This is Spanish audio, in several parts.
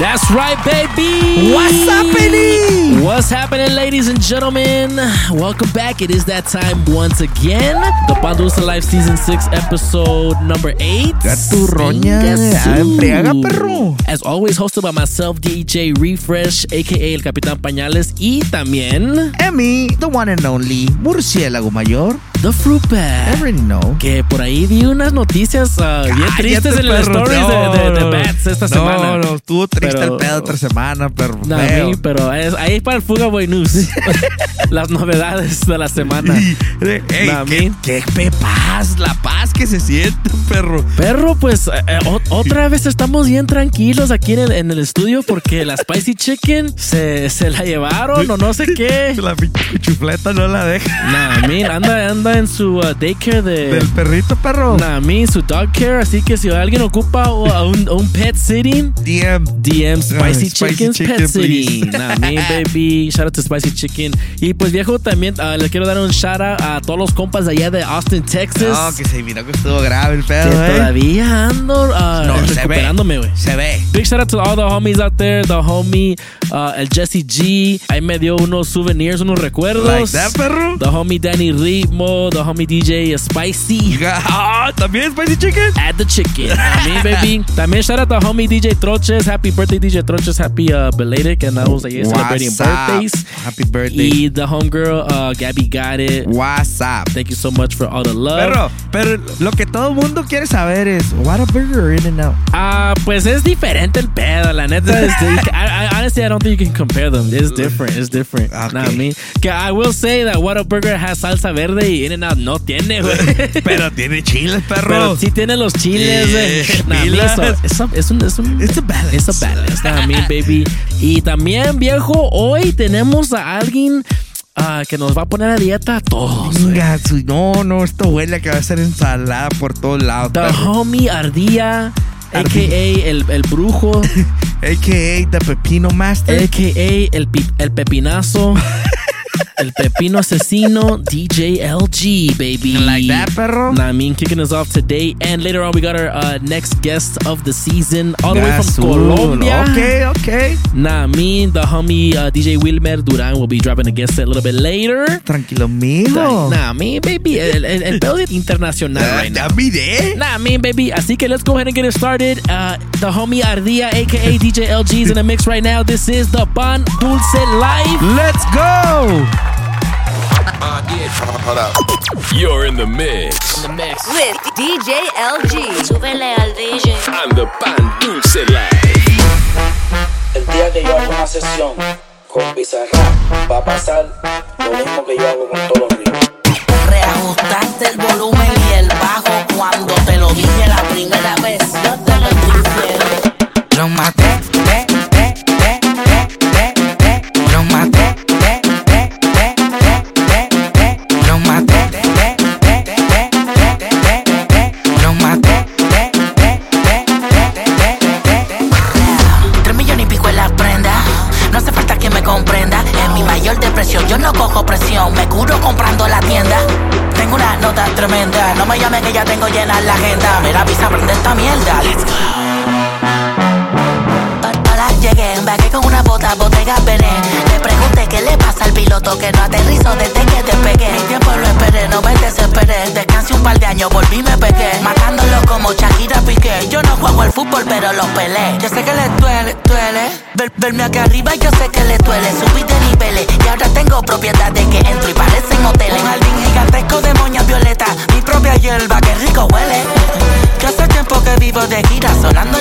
That's right, baby. What's happening? What's happening, ladies and gentlemen? Welcome back. It is that time once again. The Pandusa Life Season 6, episode number 8. Gaturroña, ah, embriaga, perro. As always, hosted by myself, DJ Refresh, aka El Capitán Pañales, y también Emmy, the one and only Murciélago Mayor. The Fruit Bag. Already know. Que por ahí vi unas noticias ah, bien Cállate, tristes en perro, stories no, de, de, de no. Bats esta no, semana. No, estuvo triste Pero- el pedo otra semana, perro. No, mí, pero es, ahí para el Fuga Boy News. Las novedades de la semana. Ey, Nah, qué, mí. qué paz, la paz que se siente, perro. Perro, pues eh, eh, o- otra vez estamos bien tranquilos aquí en el, en el estudio porque la Spicy Chicken se, se la llevaron o no sé qué. La pinche cuchufleta no la deja. Nah, min, anda, anda en su uh, daycare de. Del perrito, perro. Nah, min, su dog care. Así que si alguien ocupa o- a un, a un pet sitting, DM. DM Spicy, Ay, Spicy Chicken's Chicken, Pet. Nah, me baby. Shout out to Spicy Chicken. Y pues viejo, también ah, le quiero dar un shout out a todos los compas de allá de Austin, Texas. No, que se miró que estuvo grave el que pedo, eh. todavía ando ah, No, recuperándome, güey. Se ve. Big shout out to all the homies out there. The homie, uh, el Jesse G. Ahí me dio unos souvenirs, unos recuerdos. Like that, perro. The homie Danny Ritmo. The homie DJ Spicy. Ah, también Spicy Chicken. Add the chicken. I mean, baby. También shout out to homie DJ Troches. Happy birthday, DJ Troches. Happy uh, belated. And I was like, celebrating birthdays. Happy birthday. Y the homegirl, uh, Gabby got it. What's up? Thank you so much for all the love. Perro, pero lo que todo el mundo quiere saber es Whataburger or In-N-Out. Ah, pues es diferente el pedo, la neta. Es, I, I, honestly, I don't think you can compare them. It's different. It's different. Okay. Mean, que I will say that Whataburger has salsa verde y In-N-Out no tiene, güey. Pero tiene chiles, perro. Pero sí tiene los chiles, güey. Yeah, Nah, me, pilas. so- es, un- es un, It's a balance. It's a balance. Nah, baby. Y también, viejo, hoy tenemos a alguien ah, que nos va a poner a dieta a todos. Venga, su- no, no, esto huele a que va a ser ensalada por todos lados. The perro. homie Ardía, Ardilla. a.k.a. el, el brujo. AKA The Pepino Master. AKA el, el pepinazo, el pepino asesino, DJ LG, baby. Like that, perro. Nah, I mean, kicking us off today. And later on, we got our uh, next guest of the season, all the way from Azul. Colombia. Okay, okay. Nah, I mean, the homie uh, DJ Wilmer Duran will be dropping a guest set a little bit later. Tranquilo, mijo. Nah, I mean, baby, el, el, el pedo internacional Ah, right now. ya miré. Nah, I mean, baby. Así que let's go ahead and get it started. Uh, the homie Ardia, aka DJ LG, is in the mix right now. This is the Pan Dulce Live. Let's go. You're in the mix. With DJ LG. Súbele al DJ. And the Pan Dulce Live. El día que yo hago una sesión con Bizarrap va a pasar lo mismo que yo hago con todos los ritmos. Reajustaste el volumen y el bajo cuando te lo dije la primera vez. Yo te lo diciendo. Lo maté, Me curo comprando la tienda. Tengo una nota tremenda. No me llame que ya tengo llena la agenda. Mira, avisa, prende esta mierda. Let's go. Llegué, con una bota, Belén. Qué le pasa al piloto que no aterrizó desde que despegué. Mi tiempo lo esperé, no me desesperé. Descansé un par de años, volví y me pegué. Matándolo como Shakira Piqué. Yo no juego al fútbol, pero lo pelé. Yo sé que le duele, duele. Ver- verme acá arriba, yo sé que le duele. Subí de niveles y ahora tengo propiedad de que entro y parecen hoteles. Un jardín gigantesco de moñas violeta. Mi propia hierba, que rico huele. Que hace tiempo que vivo de gira, sonando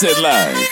Live.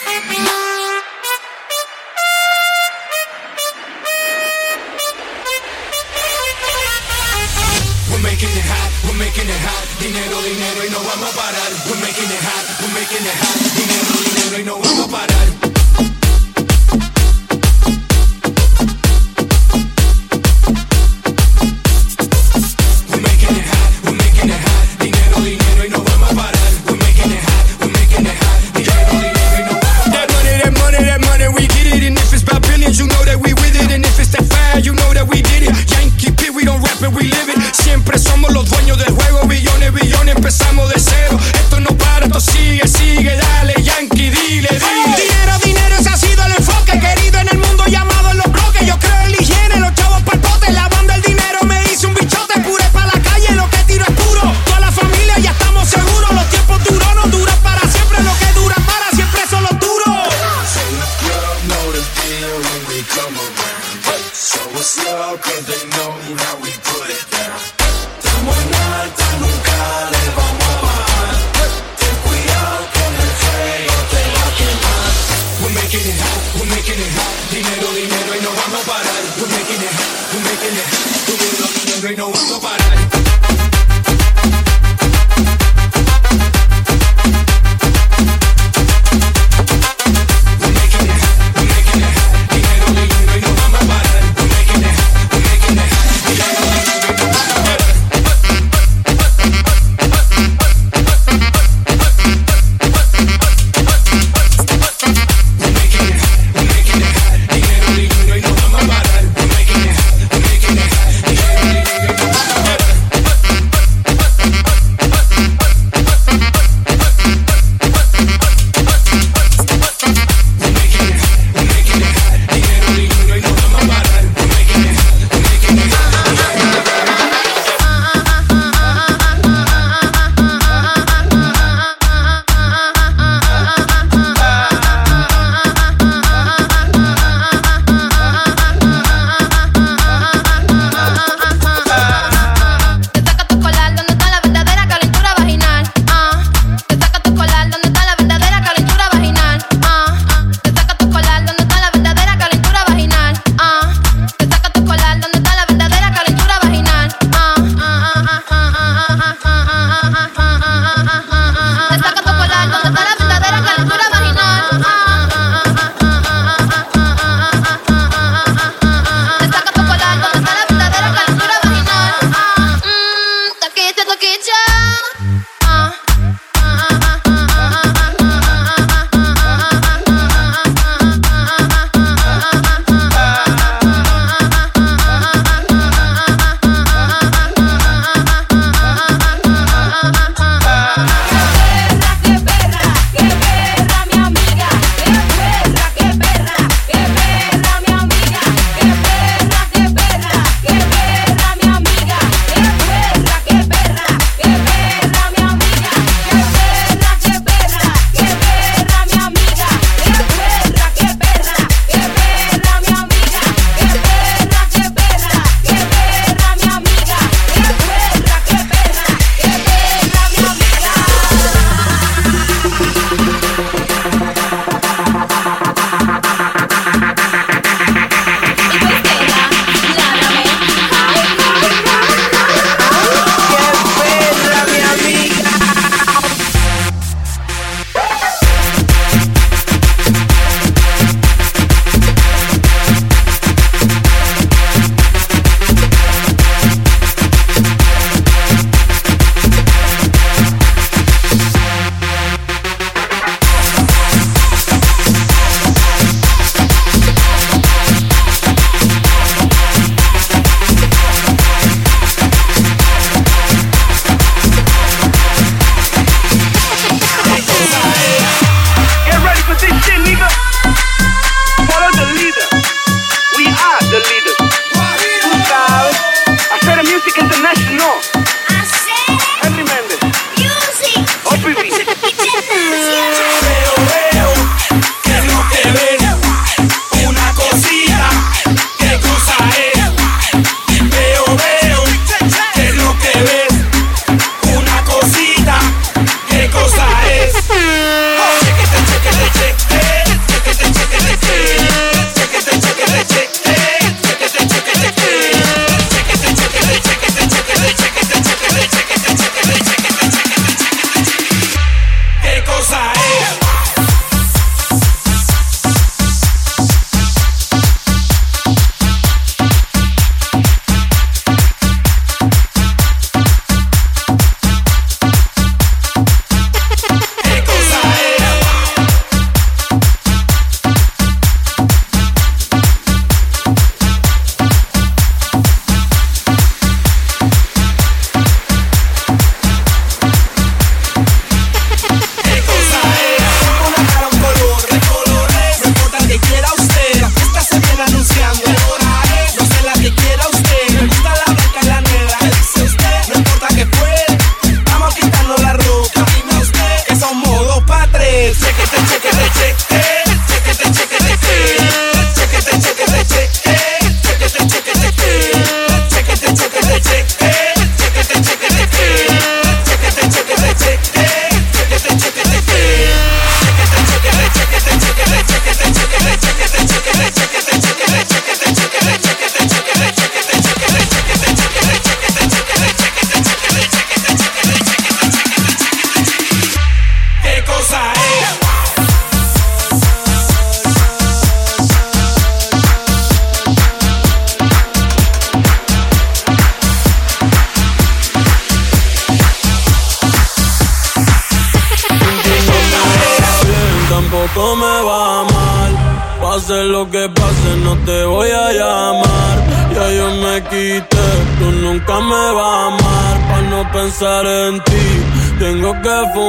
Tengo que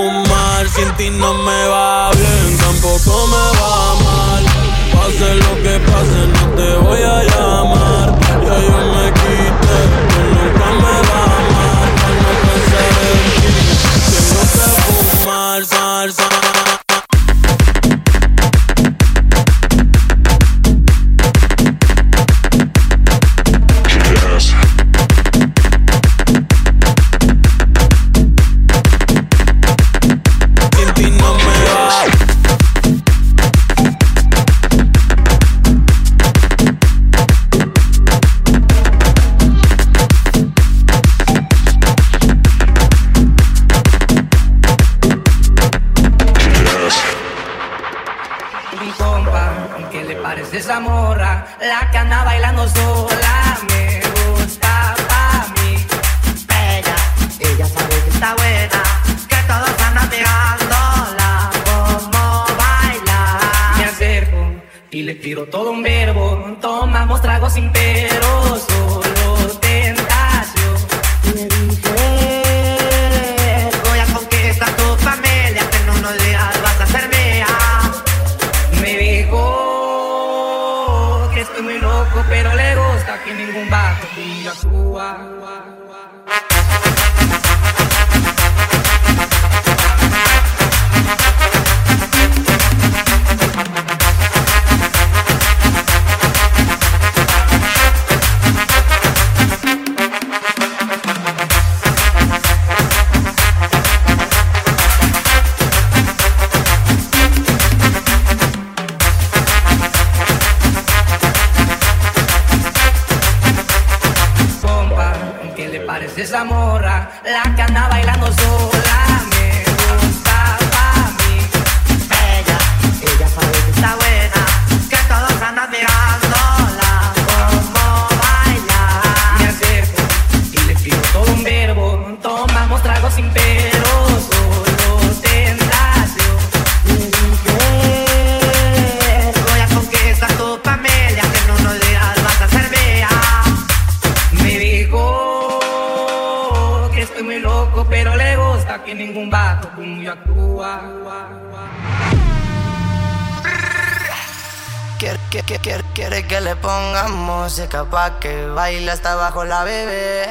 pa' que baile hasta abajo la bebé.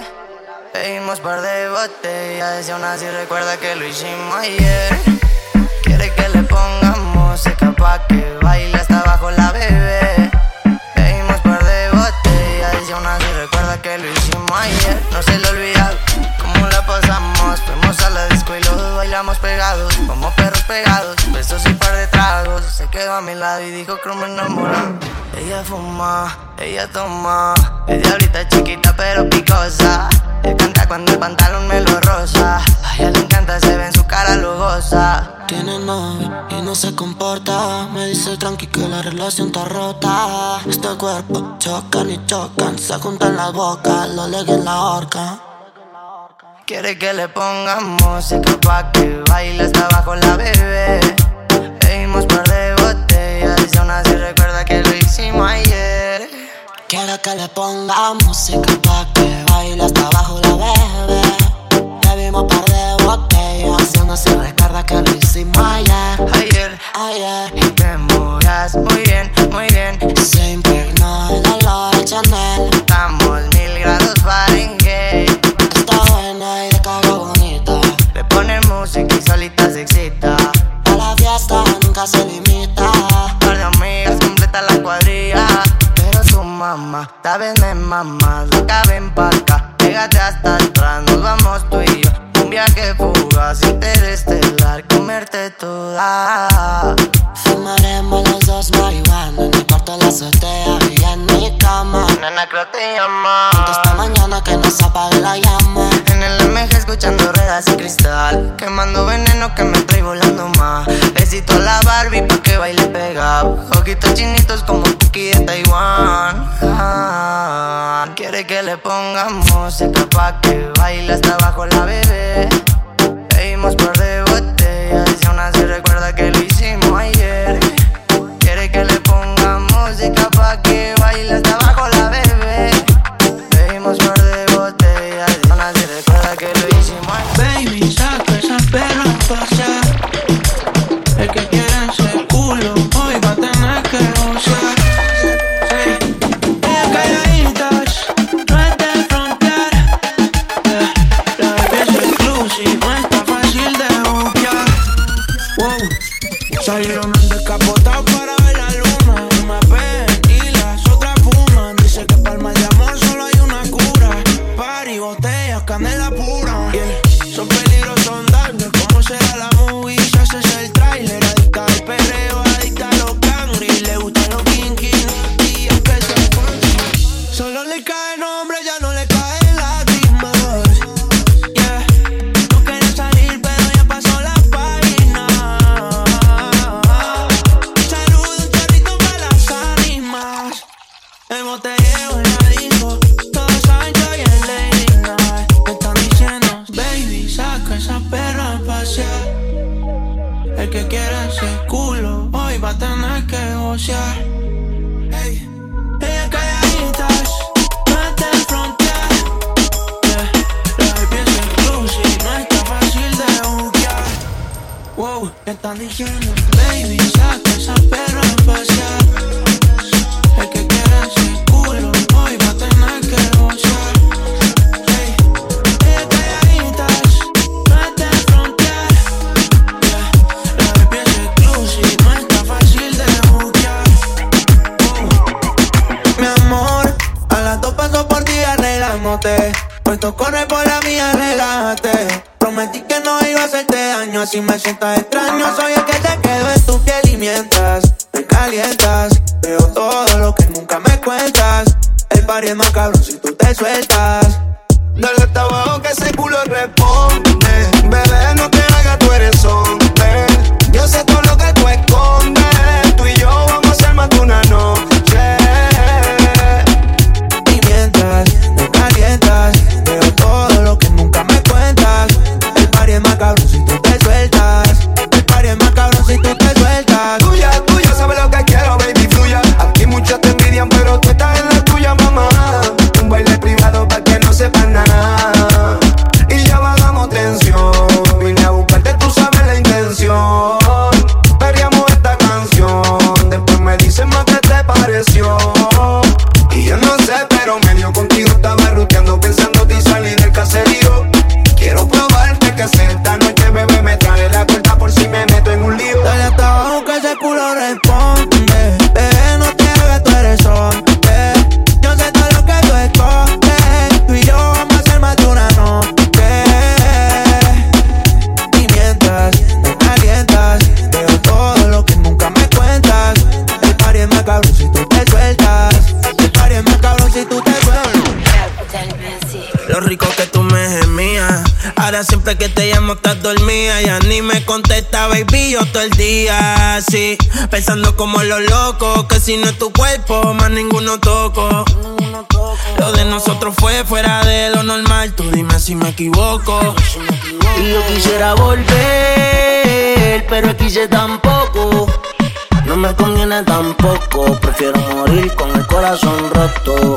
Pedimos par de botellas y aún así recuerda que lo hicimos ayer. Quiere que le pongamos música pa' que baile hasta abajo la bebé. Pedimos par de botellas y aún así recuerda que lo hicimos ayer. No se le olvida cómo la pasamos. Fuimos a la disco y los dos bailamos pegados, como perros pegados. Besos y. Se quedó a mi lado y dijo que me enamora. Ella fuma, ella toma. Es diablita chiquita pero picosa. Le canta cuando el pantalón me lo rosa. A ella le encanta, se ve en su cara lujosa. Tiene novio y no se comporta. Me dice tranqui que la relación está rota. Este cuerpo chocan y chocan. Se juntan las bocas, lo leguen en la horca. Quiere que le pongamos música pa' que baile hasta abajo la bebé. Pedimos par que lo hicimos ayer. Quiero que le ponga música pa' que baile hasta abajo la bebé. Bebimos par de botellas así recuerda que lo hicimos ayer. Ayer, Ayer y te movías muy bien, muy bien. se impregnó el olor de Chanel. Estamos mil grados Fahrenheit. Está buena y de cago bonita. Le pone música y solita se excita. A la fiesta nunca se limita. Mamá, vez me mamá. Loca, ven pa' acá. Pégate hasta atrás, nos vamos tú y yo. Un viaje fugaz, interestelar, comerte toda. Fumaremos los dos marihuana en el cuarto de la azotea y en mi cama. Nena, creo te llama. Esta mañana que no se apague la llama. En el MG escuchando ruedas y cristal. Quemando veneno que me trae volando más. Besito a la Barbie pa' que baile pegado. Ojitos chinitos como Cookie de Taiwán. Ah, quiere que le pongamos música pa' que baile hasta abajo la bebé. Pedimos par Puesto corre por la mía, relájate. Prometí que no iba a hacerte daño, así me sientas extraño. Soy el que te quedo en tu piel y mientras me calientas, veo todo lo que nunca me cuentas. El party es más cabrón si tú te sueltas. Dale hasta abajo que ese culo responde. Siempre que te llamo estás dormida. Ya ni me contesta, baby, yo todo el día. Sí, pensando como los locos. Que si no es tu cuerpo, más ninguno toco. Lo de nosotros fue fuera de lo normal. Tú dime si me equivoco. Y yo quisiera volver, pero quise tampoco. No me conviene tampoco, prefiero morir con el corazón roto.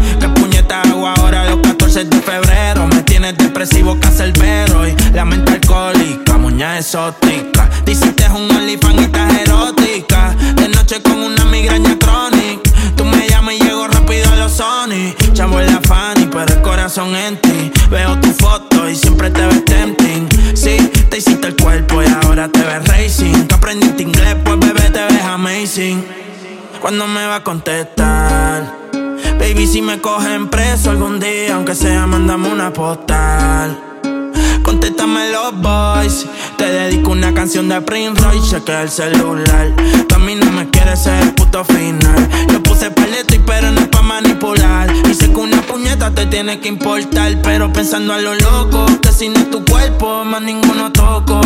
Ahora los 14 de febrero. Me tienes depresivo, cacerbero. Y la mente alcohólica, muña exótica. Diciste un OnlyFans y estás erótica. De noche con una migraña crónica. Tú me llamas y llego rápido a los Sony. Chavo en la Fanny, pero el corazón en ti. Veo tu foto y siempre te ves tempting. Sí, te hiciste el cuerpo y ahora te ves racing. Que aprendiste inglés, pues bebé te ves amazing. ¿Cuándo me va a contestar? Baby, si me cogen preso algún día, aunque sea, mandame una postal. Contéstame los boys. Te dedico una canción de Prince Royce, chequea el celular. Tú a mí no me quieres ser el puto final. Yo puse paleto y pero no es pa' manipular. Sé que una puñeta te tiene que importar. Pero pensando a lo loco, que si no es tu cuerpo, más ninguno toco.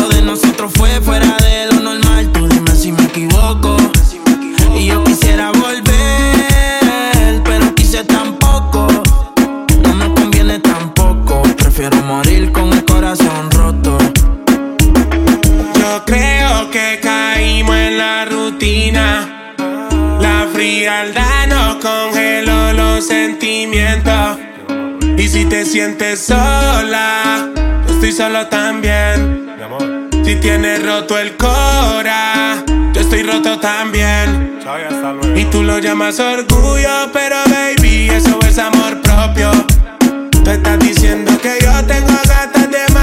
Lo de nosotros fue fuera de lo normal. Tú dime si me equivoco. Y yo quisiera quise tampoco. No me conviene tampoco. Prefiero morir con el corazón roto. Yo creo que caímos en la rutina. La frialdad nos congeló los sentimientos. Y si te sientes sola, yo estoy solo también. Si tienes roto el cora, yo estoy roto también. Y tú lo llamas orgullo, pero baby, eso es amor propio. Tú estás diciendo que yo tengo gatas de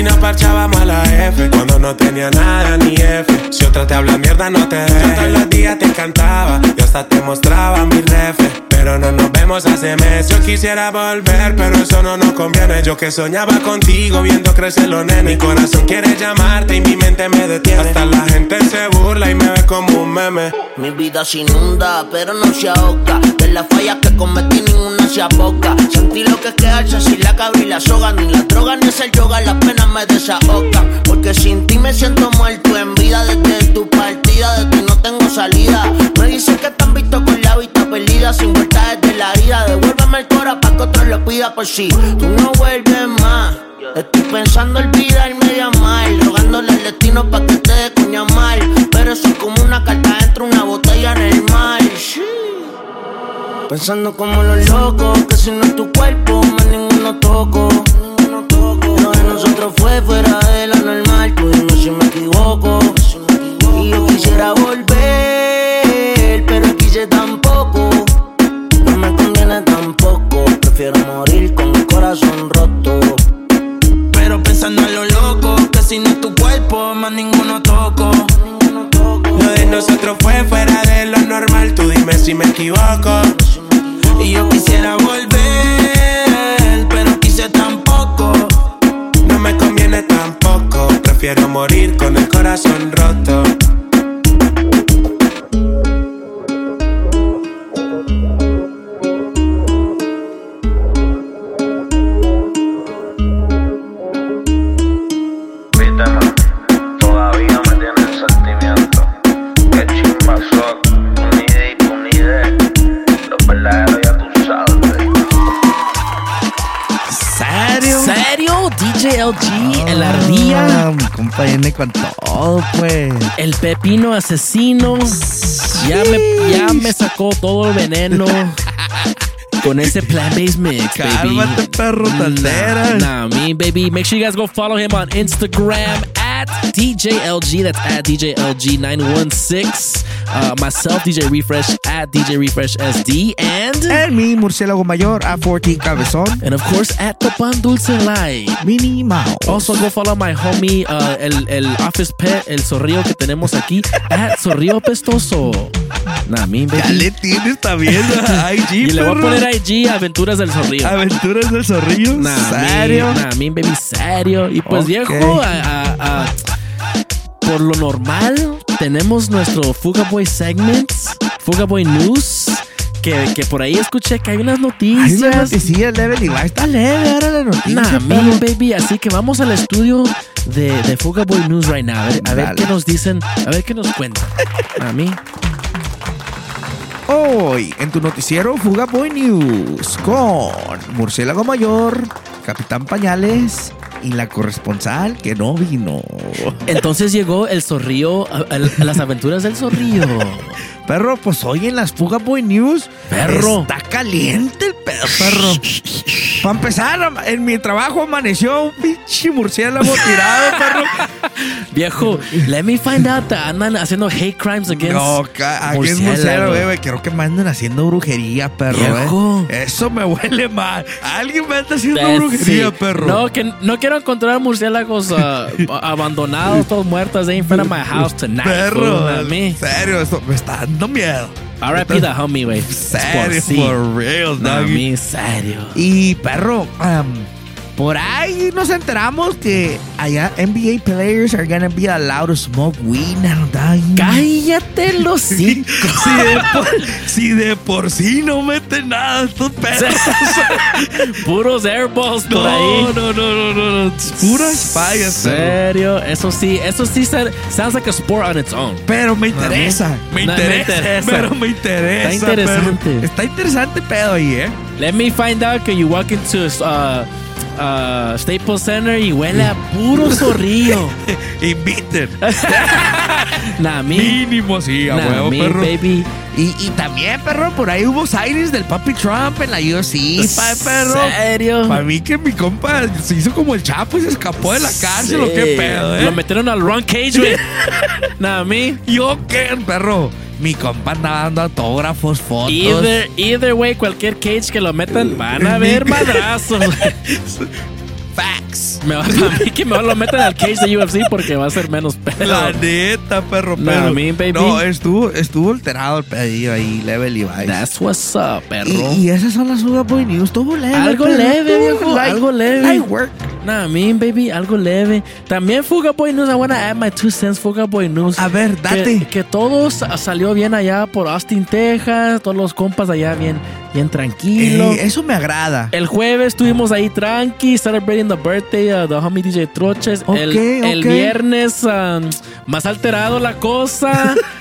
y nos parchábamos a la F. Cuando no tenía nada ni F. Si otra te habla mierda, no te dejes. Yo todos los días te encantaba y hasta te mostraba mi refe. Pero no nos vemos hace meses. Yo quisiera volver, pero eso no nos conviene. Yo que soñaba contigo viendo crecer los nenes. Mi corazón quiere llamarte y mi mente me detiene. Hasta la gente se burla y me ve como un meme. Mi vida se inunda, pero no se ahoga. De las fallas que cometí, ninguna se. Sentí lo que es quedarse sin la cabra y la soga. Ni la droga ni es el yoga, las penas me desahogan. Porque sin ti me siento muerto en vida. Desde tu partida, de ti no tengo salida. Me dicen que han visto con la vista perdida. Sin vuelta desde la herida. Devuélveme el cora pa' que otro lo pida por si tú no vuelves más. Estoy pensando olvidarme de amar, rogándole al destino pa' que te dé mal. Pero soy como una carta Pensando como los locos, que si no es tu cuerpo, más ninguno toco. Lo de nosotros fue fuera de la normal, tú dime si me equivoco. Y yo quisiera volver, pero quise tampoco. No me conviene tampoco, prefiero morir con el corazón roto. Pero pensando en lo loco, que si no es tu cuerpo, más ninguno toco. Nosotros fue fuera de lo normal. Tú dime si me equivoco. Y yo quisiera volver, pero quise tampoco. No me conviene tampoco. Prefiero morir con el corazón roto. DJ LG, el. Ah, mi compa viene con todo, pues. El pepino asesino. Ya me, ya me sacó todo el veneno. Con ese plant-based mix, baby. Cálmate, perro, taldera. Nah, me, baby. Make sure you guys go follow him on Instagram at DJLG. That's at DJLG916. Uh, myself, DJ Refresh at DJ Refresh SD. And. And me, Murciélago Mayor, a 14 Cabezón. And of course, at the Pan Dulce Live. Minnie Mouse. Also, go follow my homie, uh, el, el office pet, el zorrillo que tenemos aquí, at Zorrillo Pestoso. Nah, me, baby. Ya le tienes también a IG, Y le voy a perro. poner IG Aventuras del Zorrillo. Aventuras del Zorrillo. Nah, ¿Serio? Baby, serio. Y pues Ok. viejo, a- a- a- por lo normal, tenemos nuestro Fuga Boy Segments, Fuga Boy News, que, que por ahí escuché que hay unas Hay noticias. una noticia leve, y va, está leve ahora la noticia. Nah, perro. baby, así que vamos al estudio de, de Fuga Boy News right now. A ver, a ver Dale. qué nos dicen, a ver qué nos cuentan. A mí. Hoy, en tu noticiero Fuga Boy News, con Murciélago Mayor, Capitán Pañales y la corresponsal que no vino. Entonces llegó el zorrillo, a, a- a las aventuras del zorrillo. Perro, pues hoy en las Fuga Boy News. Perro. Está caliente el perro. Para empezar, en mi trabajo amaneció un pinche murciélago tirado, perro. Viejo, let me find out that andan haciendo hate crimes against No, es murciélago, eh, güey. Creo que me andan haciendo brujería, perro, Viejo. eh. Eso me huele mal. Alguien me anda haciendo Eh, brujería, sí. perro. No, que no quiero encontrar murciélagos ah, abandonados, todos muertos ahí in front of my house tonight. Perro, a mí. serio, esto me está dando miedo. R.I.P. the homie, güey. Serio, sí. for real, No, a mí, serio. Y perro, am, por ahí nos enteramos que allá NBA players are gonna be allowed to smoke weed. Cállate los cinco. si, de por, si de por sí no meten nada estos perros. Puros airballs por no, ahí. no, no, no, no, no. Puras fallas. Serio, eso sí, eso sí sounds like a sport on its own. Pero me interesa, me no, me interesa, pero me interesa. Está interesante. Está interesante pedo ahí, ¿eh? Let me find out que you walk into uh, uh, Staples Center y huele a puro zorrillo. Inviten. nah. Mínimo, sí, a Nah, huevo, perro. baby. Y, y también, perro, por ahí hubo sightings del papi Trump en la UFC, pa, perro. ¿Serio? Para mí que mi compa se hizo como el chapo y se escapó de la cárcel, ¿o qué Sí. pedo, eh? Lo metieron al Ron Cage, güey. nah, me. ¿Yo qué, perro? Mi compa andaba dando autógrafos, fotos. Either, either way, cualquier cage que lo metan, van a haber madrazos. Facts. Me va, a mí que mejor lo metan al cage de UFC porque va a ser menos pedo. La neta, perro, Nah, perro. me, baby. No, estuvo, estuvo alterado el pedillo ahí, Level Levi's. That's what's up, perro. Y, y esas son las Suga Boy News. Estuvo leve. Algo perro, leve, viejo. light- algo leve. light work. Nah, mean, baby, algo leve. También Fuga Boy News. I wanna add my two cents, Fuga Boy News. A ver, Que, date. que todo sa- salió bien allá por Austin, Texas. Todos los compas allá bien, bien tranquilo. Eso me agrada. El jueves estuvimos ahí tranqui, celebrating the birthday of the homie DJ Troches. el, el viernes, um, más alterado la cosa.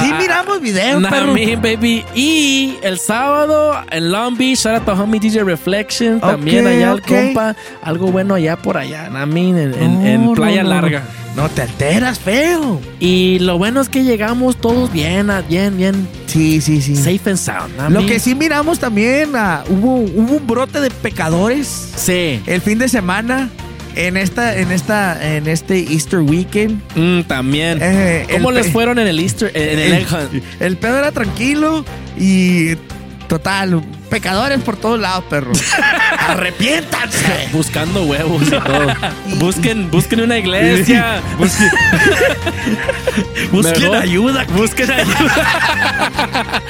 Sí, Ah, miramos video, Nah, perro. baby. Y el sábado en Long Beach, shout out to homie DJ Reflection. También allá ok. el compa. Algo bueno allá por allá. I mean, en, No, en Playa no. Larga. No te alteras, feo. Y lo bueno es que llegamos todos bien, ah, bien, bien. Sí, sí, sí. Safe and sound. I Lo mean, que sí miramos también, ah, hubo, hubo un brote de pecadores Sí. el fin de semana en esta, en esta, en este Easter weekend. Mm, también. Eh, ¿Cómo les fueron en el Easter, en el, el, Egg Hunt? el pedo era tranquilo y total, pecadores por todos lados, perro. Arrepiéntanse. Buscando huevos y todo. busquen, busquen una iglesia. Busquen, ayuda. Busquen ayuda.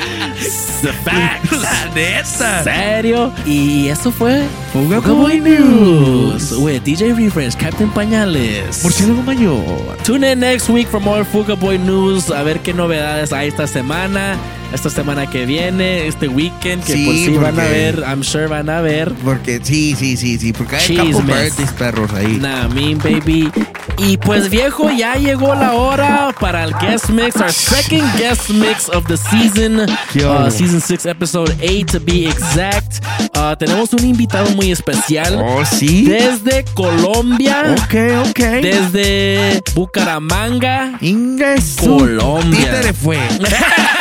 The facts. La neta. ¿Serio? Y eso fue Fuga Fuga Boy Boy News with DJ Refresh, Captain Pañales. Murciélago mayor. Tune in next week for more Fuga Boy News. A ver qué novedades hay esta semana. Esta semana que viene, este weekend, que Sí, por sí van a porque- ver, I'm sure van a ver. Porque sí, sí, sí, sí. Porque hay Chismes. perros ahí. Nah, mean baby. Y pues viejo, ya llegó la hora para el guest mix, our second guest mix of the season, uh, season 6, episode 8 to be exact. Uh, tenemos un invitado muy especial Oh, sí. desde Colombia, Ok, ok. desde Bucaramanga. Ingesu. Colombia. Títere fue.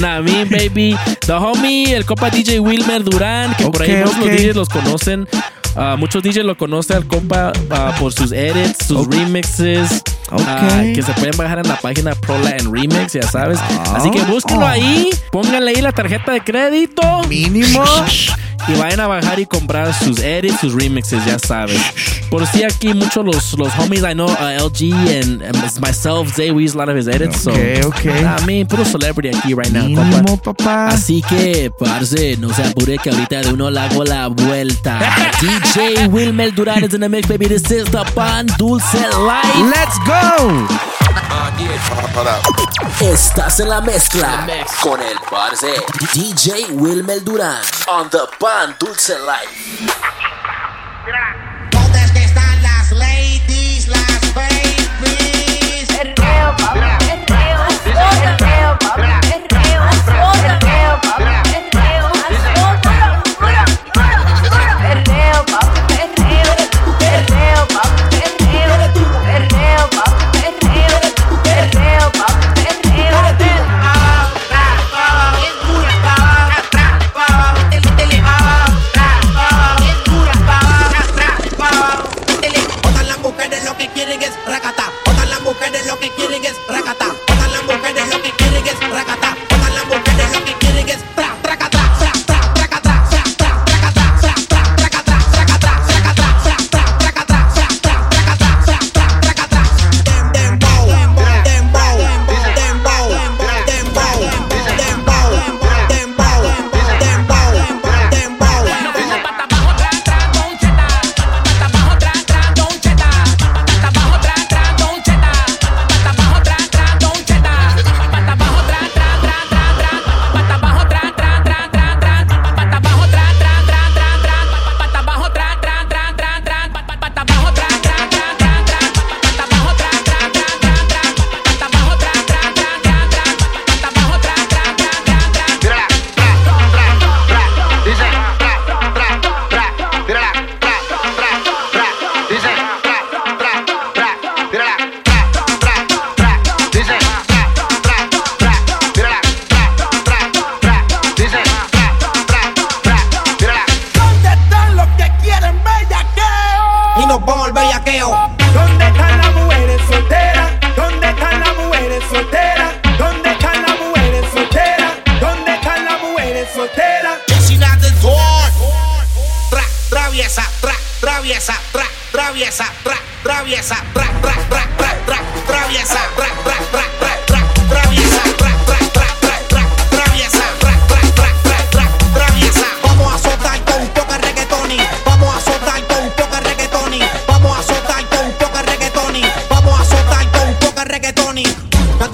Nah, mean baby. The homie, el compa DJ Wilmer Durán, que por ahí Ok, muchos ok. DJs los conocen. Ah, muchos DJs lo conocen al compa ah, por sus edits, sus remixes. Ok. ah, que se pueden bajar en la página Pro Latin Remix, ya sabes. Ah. Así que búsquenlo ahí, pónganle ahí la tarjeta de crédito. Mínimo. Y vayan a bajar y comprar sus edits, sus remixes, ya sabes. Por si aquí muchos los, los homies I know, uh, LG and, and myself, Zay, we use a lot of his edits. Ok, so, ok. I mean, puro celebrity aquí right now, compa. Mínimo, papá. Así que, parce, no se apure que ahorita de uno le hago la vuelta. DJ Wilmer Durán is in the mix, baby. This is the Pan Dulce Life. Let's go. Estás en la mezcla con el parce DJ Wilmer Durán on the Pan Dulce Life. ¿Dónde es que están las ladies, las babies? Perreo, papi,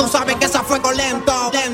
saben que esa fuego lento. lento.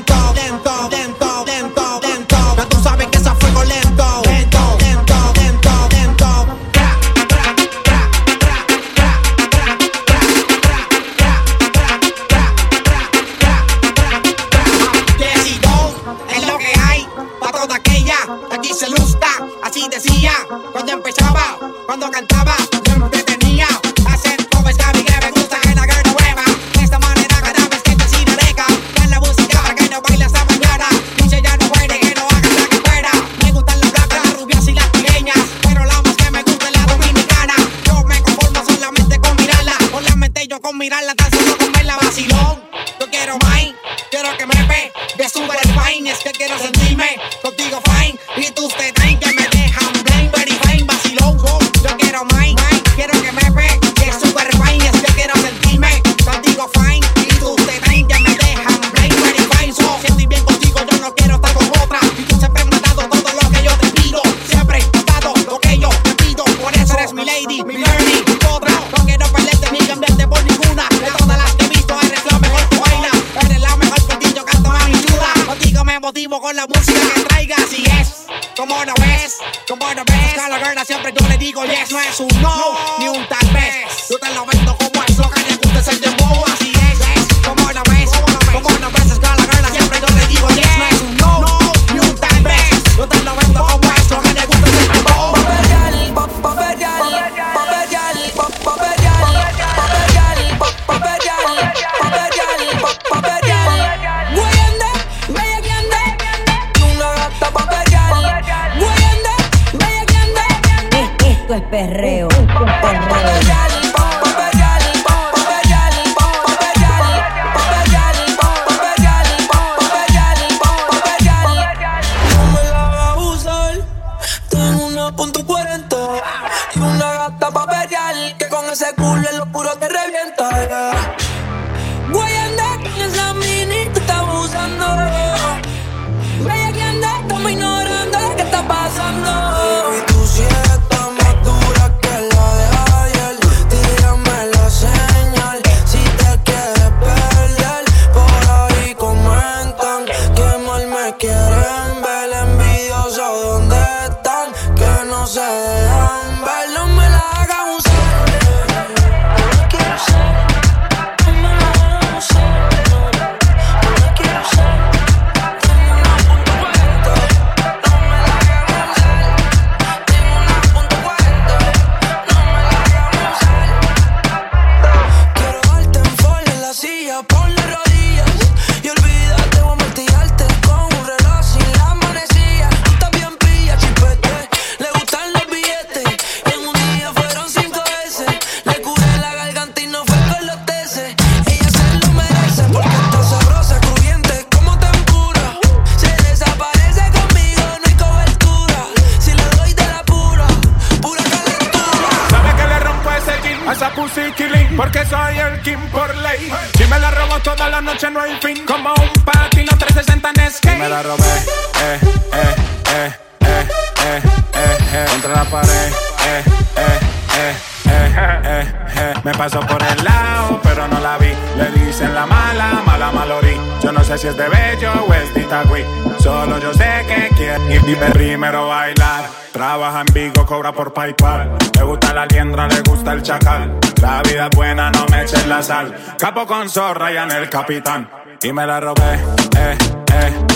Capo con zorra el capitán. Y me la robé, eh, eh.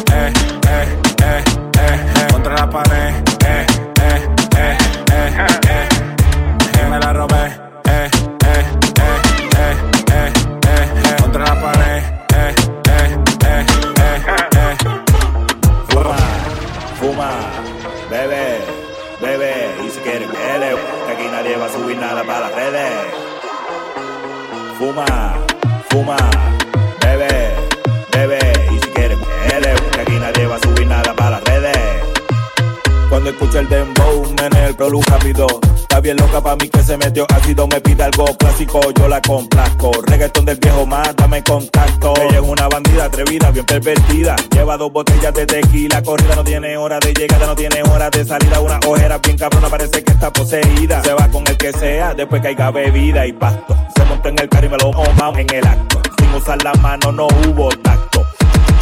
Loca pa' mí que se metió ácido, me pide algo clásico, yo la complazco. Reggaeton del viejo más, dame contacto. Ella es una bandida atrevida, bien pervertida. Lleva dos botellas de tequila, corrida no tiene hora de llegada, no tiene hora de salida. Una ojera bien cabrona, parece que está poseída. Se va con el que sea, después haya bebida y pasto. Se montó en el carro y me lo mama en el acto. Sin usar la mano no hubo tacto.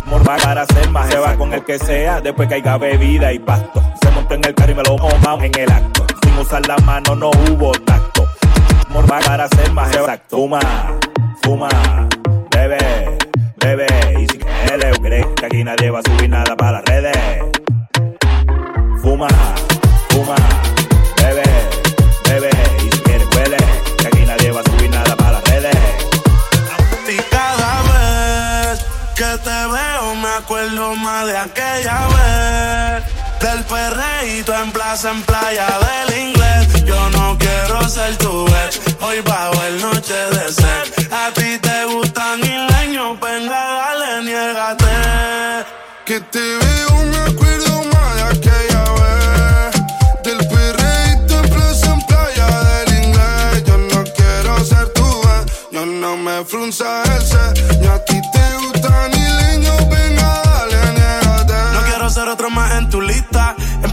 Morba para hacer más, se va con el que sea, después haya bebida y pasto. Se montó en el carro y me lo mama en el acto. Usar la mano no hubo tacto. Para hacer más exacto. Fuma, fuma, bebe, bebe. Y si quieres, crees que aquí nadie va a subir nada para las redes. Fuma, fuma, bebe, bebe. Y si quieres, huele, que aquí nadie va a subir nada para las redes. Y cada vez que te veo me acuerdo más de aquella vez Del perreíto en plaza, en playa del inglés Yo no quiero ser tu ex, hoy bajo el noche de ser A ti te gustan isleños, venga dale, niégate Que te veo, me acuerdo más de aquella vez. Del perreíto en plaza, en playa del inglés. Yo no quiero ser tu ex, yo no me frunza el. A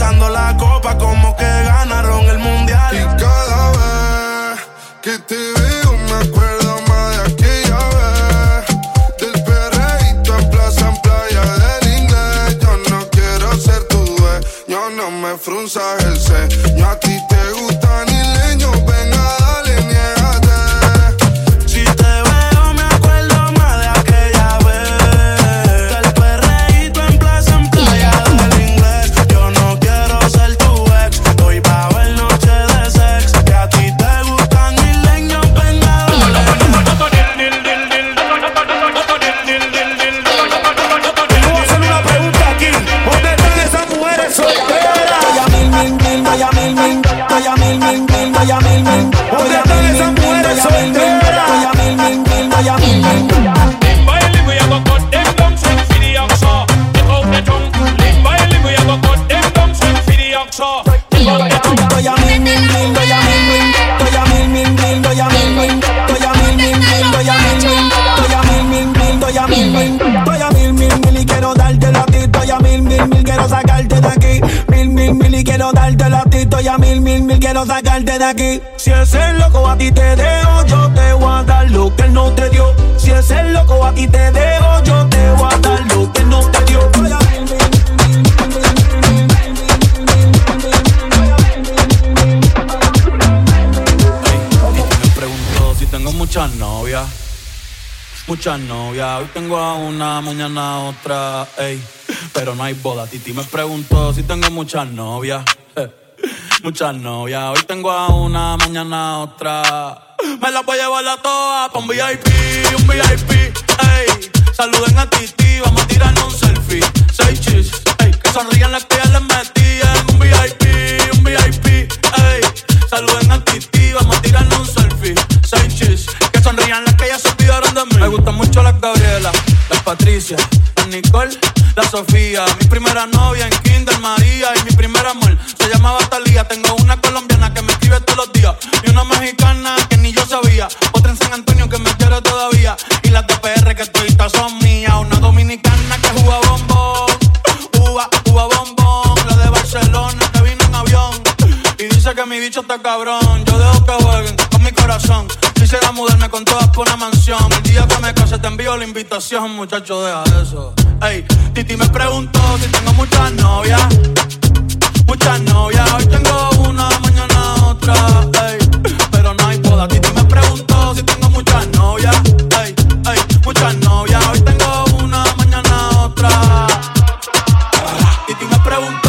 Alzando la copa como que ganaron el mundial. Y cada vez que te veo me acuerdo más de aquella vez. Del perreíto en plaza, en playa del inglés Yo no quiero ser tu dueño, no me frunzas el ceño. A ti te ti te dejo, yo te voy a dar lo que él no te dio. Si es el loco a ti te dejo, yo te voy a dar lo que él no te dio. Mil, Me pregunto si tengo muchas novias. Muchas novias. Hoy tengo a una, mañana a otra. Ey. Pero no hay boda. Titi me preguntó si tengo muchas novias. Muchas novias. Hoy tengo a una, mañana otra. Me la voy a llevar a todas pa' un VIP, un VIP. Ey. Saluden a Titi, vamos a tirarnos un selfie. Seis chis, ey. Que sonrían las que ya les metí en un VIP, un VIP. Ey. Saluden a Titi, vamos a tirarnos un selfie. Seis chis, que sonrían las que ya se olvidaron de mí. Me gustan mucho las Gabriela, las Patricia, las Nicole, la Sofía. Mi primera novia en Kinder María se llamaba Talía. Tengo una colombiana que me escribe todos los días y una mexicana que ni yo sabía. Otra en San Antonio que me quiere todavía y las de PR que toditas son mías. Una dominicana que juega bombón, uva, uva bombón. La de Barcelona que vino en avión y dice que mi bicho está cabrón. Yo dejo que jueguen con mi corazón. Quisiera mudarme con todas por una mansión. El día que me case te envío la invitación, muchacho, deja eso. Ey, Titi me preguntó si tengo muchas novias. Muchas novias, hoy tengo una, mañana otra, ey. Pero no hay boda, Titi me preguntó si tengo muchas novias, ey, ey. Muchas novias, hoy tengo una, mañana otra. Ah, Titi me preguntó,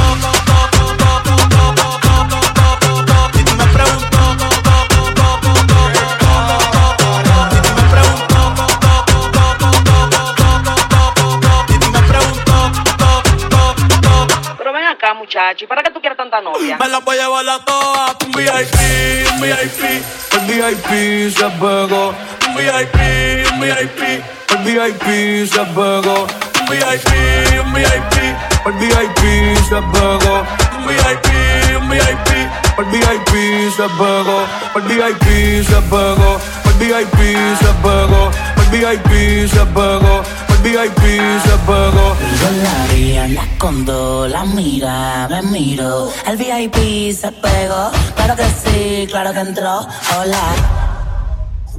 Titi me preguntó. ¿Y para tanta novia? Me la voy a llevar a todas, un VIP, un VIP. El VIP se pegó. Un VIP, un VIP. El VIP se pegó. Un VIP, un VIP. El VIP se pegó. Un VIP, un VIP. El VIP se pegó. El VIP se pegó. El VIP se pegó. El VIP se pegó. El VIP se pegó. Yo la vi, anda con dos, la mira, me miro. El VIP se pegó, claro que sí, claro que entró. Hola,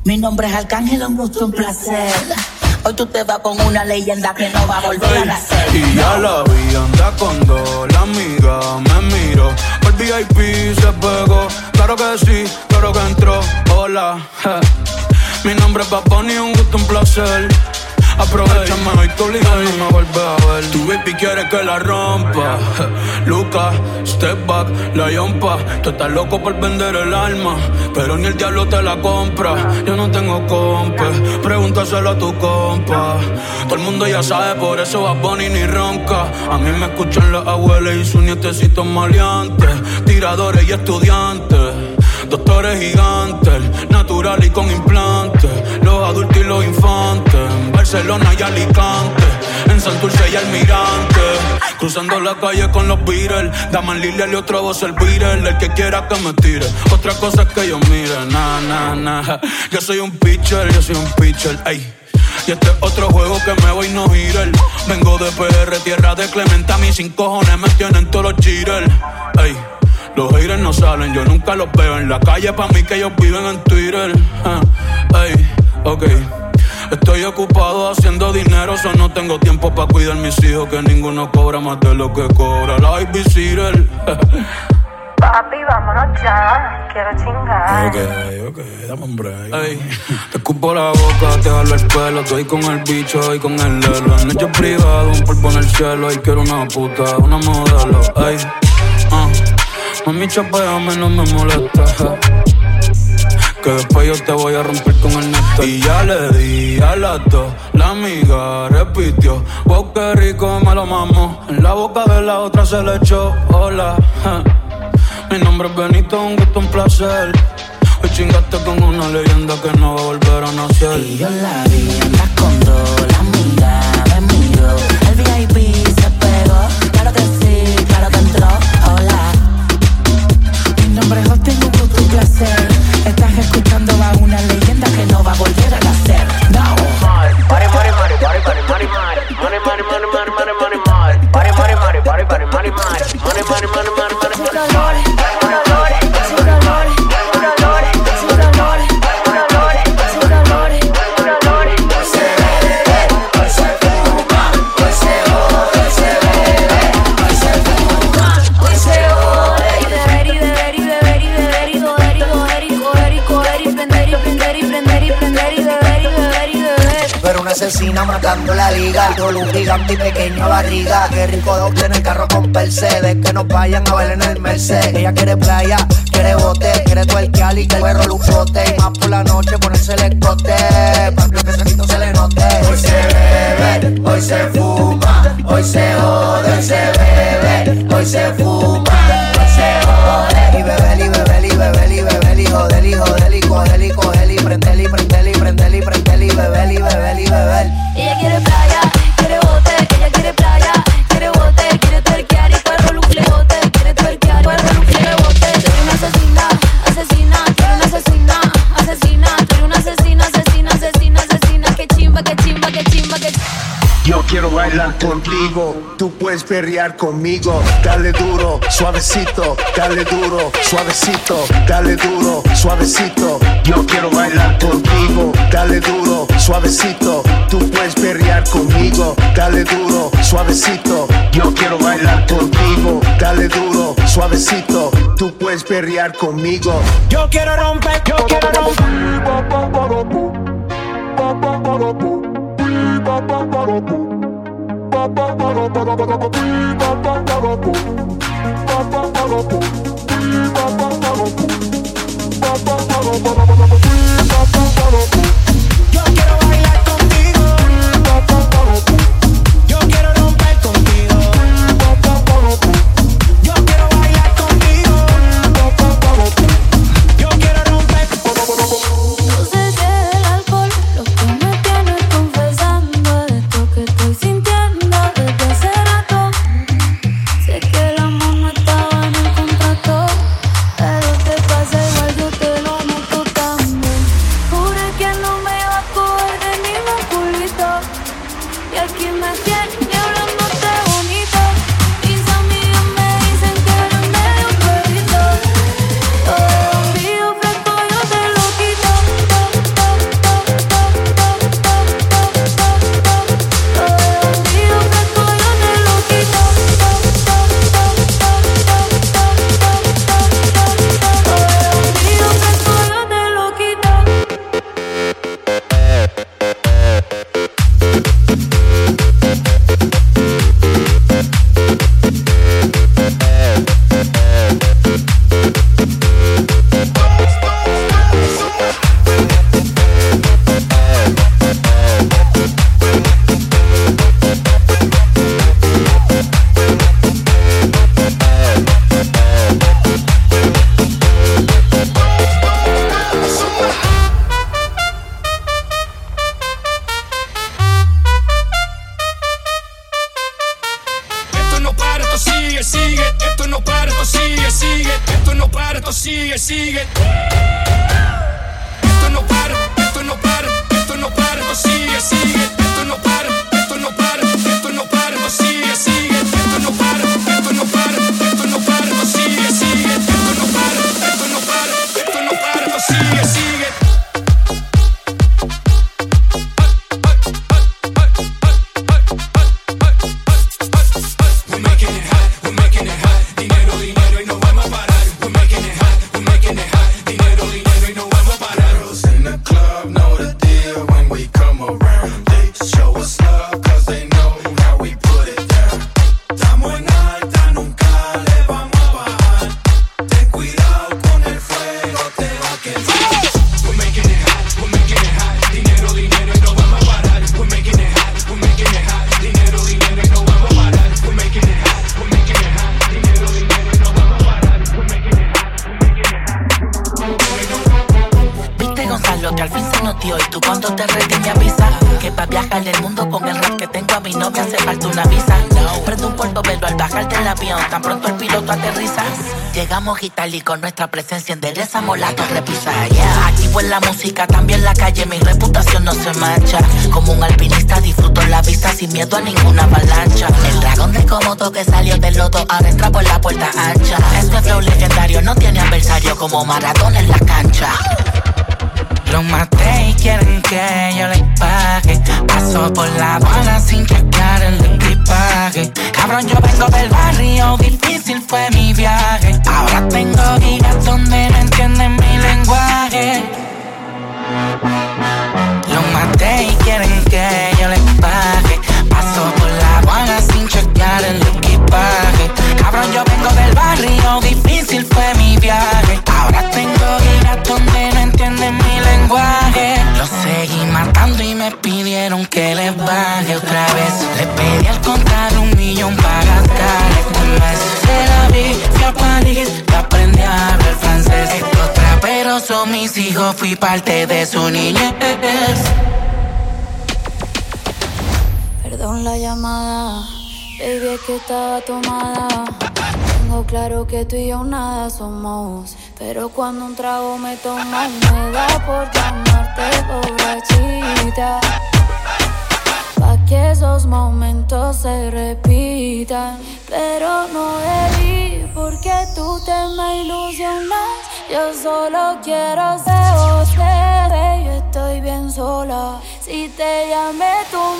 mi nombre es Arcángel, un gusto, un placer. Hoy tú te vas con una leyenda que no va a volver a nacer. Y ya la vi, anda con dos, la amiga me miro. El VIP se pegó, claro que sí, claro que entró. Hola, je. mi nombre es Baboni, un gusto, un placer. Aprovechame hoy que obligado no me vuelve a ver. Tu baby quiere que la rompa. Lucas, step back, la yompa. Tú estás loco por vender el alma, pero ni el diablo te la compra. Yo no tengo compa, pregúntaselo a tu compa. Todo el mundo ya sabe, por eso va Bonnie ni ronca. A mí me escuchan las abuelas y sus nietecitos maleantes, tiradores y estudiantes. Doctores gigantes, natural y con implantes. Los adultos y los infantes. Barcelona y Alicante. En Santurce y Almirante. Cruzando la calle con los Beatles. Dame Lilia y otro voz el Beatle. El que quiera que me tire. Otra cosa es que yo mire. Nah, nah, nah. Yo soy un pitcher, yo soy un pitcher. Ey. Y este es otro juego que me voy no girar. Vengo de PR, tierra de Clemente. A mis sin cojones me tienen todos los cheaters. Ey. Los haters no salen, yo nunca los veo en la calle. Pa' mí que ellos viven en Twitter. Ah, ey, ok. Estoy ocupado haciendo dinero, so no tengo tiempo para cuidar mis hijos. Que ninguno cobra más de lo que cobra la babysitter. Papi, vámonos ya. Quiero chingar. Ok, ok, dame un break. Ey, te escupo la boca, te jalo el pelo. Estoy con el bicho y con el lelo. En hecho privado, un polvo en el cielo. Y quiero una puta, una modelo. Ey, ah. Mami, chapeame, no me molesta. Que después yo te voy a romper con el Y ya le di a las dos. La amiga repitió. Wow, qué rico me lo mamo. En la boca de la otra se le echó. Hola. Mi nombre es Benito, un gusto, un placer. Hoy chingaste con una leyenda que no va a volver a nacer. Y yo la vi, anda con la mira, me miro. El VIP se pegó, claro que sí, claro que entró. Hola, mi nombre es Austin, un gusto, un placer. Escuchando a una leyenda que no va a volver a nacer. Asesina matando la liga. Dolor gigante y pequeña barriga. Qué rico doble en el carro con Mercedes. Que nos vayan a ver en el Mercedes. Ella quiere playa, quiere bote, quiere tuerquear y que el perro lujote. Más por la noche ponerse el escote. Para que ese se le note. Hoy se bebe, hoy se fuma. Hoy se jode, hoy se bebe. Hoy se fuma, hoy se jode. Y bebe, y bebe, y bebe, y bebe, y joder, y joder, y coger, y coger, y prender, y prender, babal y contigo, tú puedes perrear conmigo. Dale duro, suavecito, dale duro, suavecito, dale duro, suavecito. Yo quiero bailar contigo, dale duro, suavecito. Tú puedes perrear conmigo, dale duro, suavecito. Yo quiero bailar contigo, dale duro, suavecito. Tú puedes perrear conmigo. Yo quiero romper, yo quiero Bye. como Maradona. fui parte de su niñez. Perdón la llamada, baby, es que estaba tomada. Tengo claro que tú y yo nada somos. Pero cuando un trago me tomo, me da por llamarte borrachita. Pa' que esos momentos se repitan. Pero no debí, porque tú te me ilusionas. Yo solo quiero ser consola. Si te llamé, tú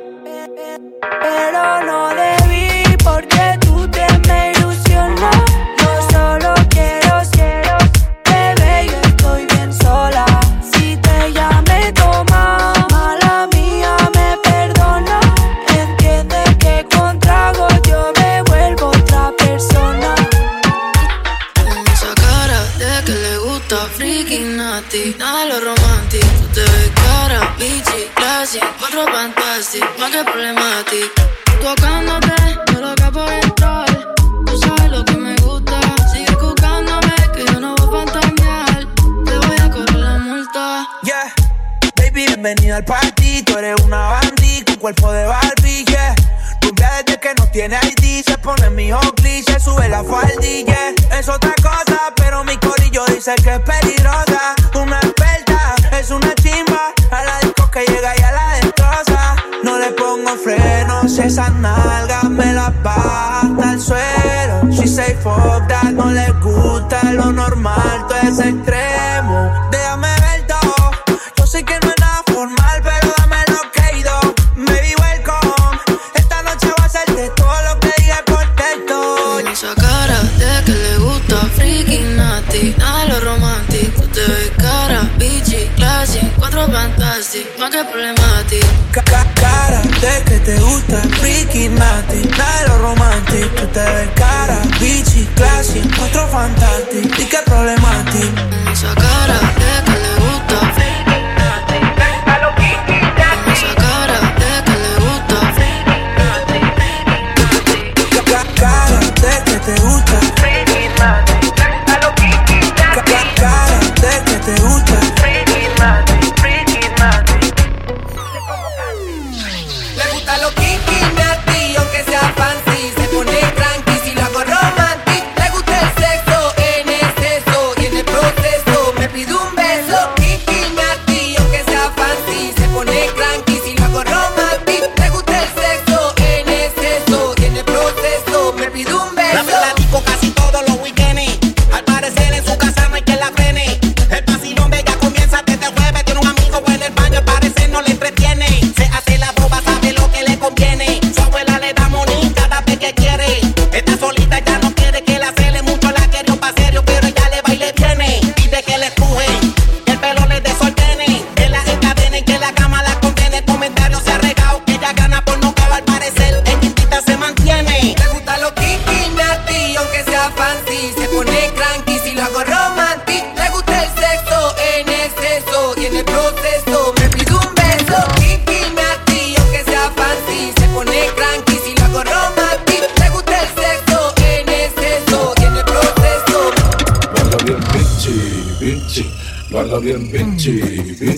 Pero no debí porque tú te me ilusionas. Yo solo Bienvenida al party, tú eres una bandí un cuerpo de Barbie, yeah. Tumbia desde que no tiene ID, se pone mi hockey, se sube la faldilla. Yeah. Es otra cosa, pero mi corillo dice que es peligrosa. Una experta, es una chimba, a la disco que llega y a la destroza. No le pongo frenos, esas nalgas me las baja hasta el suelo. She say fuck that, no le gusta lo normal, todo es extremo. nada de lo romántico. Te ves cara, bichi, classy, cuatro fantastic, más que problemático. Ca cara de que te gusta, freaky, mati, nada de lo romántico. Te ves cara, bichi, classy, cuatro fantastic, y que problemático. Esa de que Dave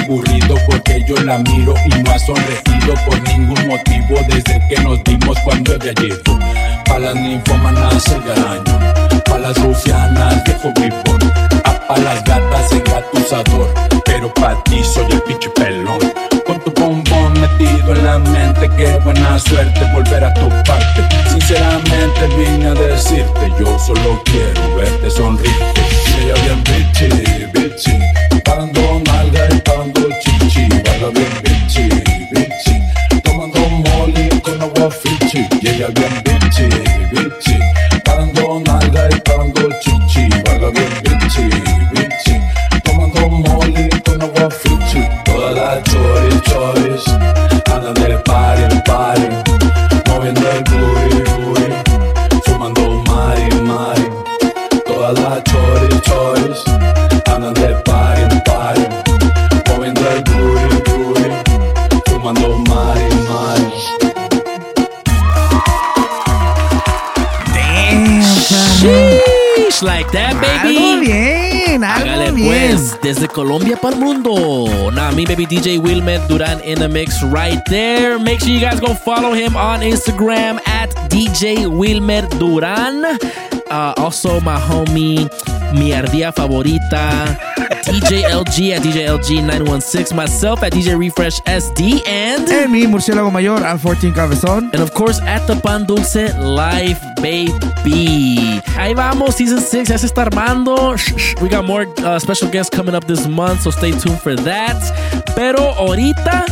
aburrido porque yo la miro y no ha sonreído por ningún motivo desde que nos dimos cuando ella llegó. Pa' las ninfomanas el garaño, pa' las rufianas viejo gripón, a pa' las gatas el gatusador, pero pa' ti soy el pinche pelón. Con tu bombón metido en la mente, qué buena suerte volver a tu parte. Sinceramente vine a decirte, yo solo quiero verte sonreírte. Y ella bien bitchy, bitchy, parando nalga y parando chichi, baila bien bitchy, bitchy, tomando molly con agua fichi. Y ella bien bitchy, bitchy, parando nalga y parando chichi, baila bien bitchy, bitchy, tomando molly con agua fichi. Todas las choris, choris, andan de party en party, moviendo el booty, booty, fumando mari, mari. Todas las pues, desde Colombia para el mundo. Nah, me baby DJ Wilmed Duran in the mix right there. Make sure you guys go follow him on Instagram at DJ Wilmer Duran. Uh, also, my homie, mi ardía favorita, DJ LG at DJ LG 916. Myself at DJ Refresh SD and. En mi murciélago mayor, al 14 Cabezón. And of course, at the Pan Dulce Live, baby. Ahí vamos, season 6 ya se está armando. We got more uh, special guests coming up this month, so stay tuned for that. Pero ahorita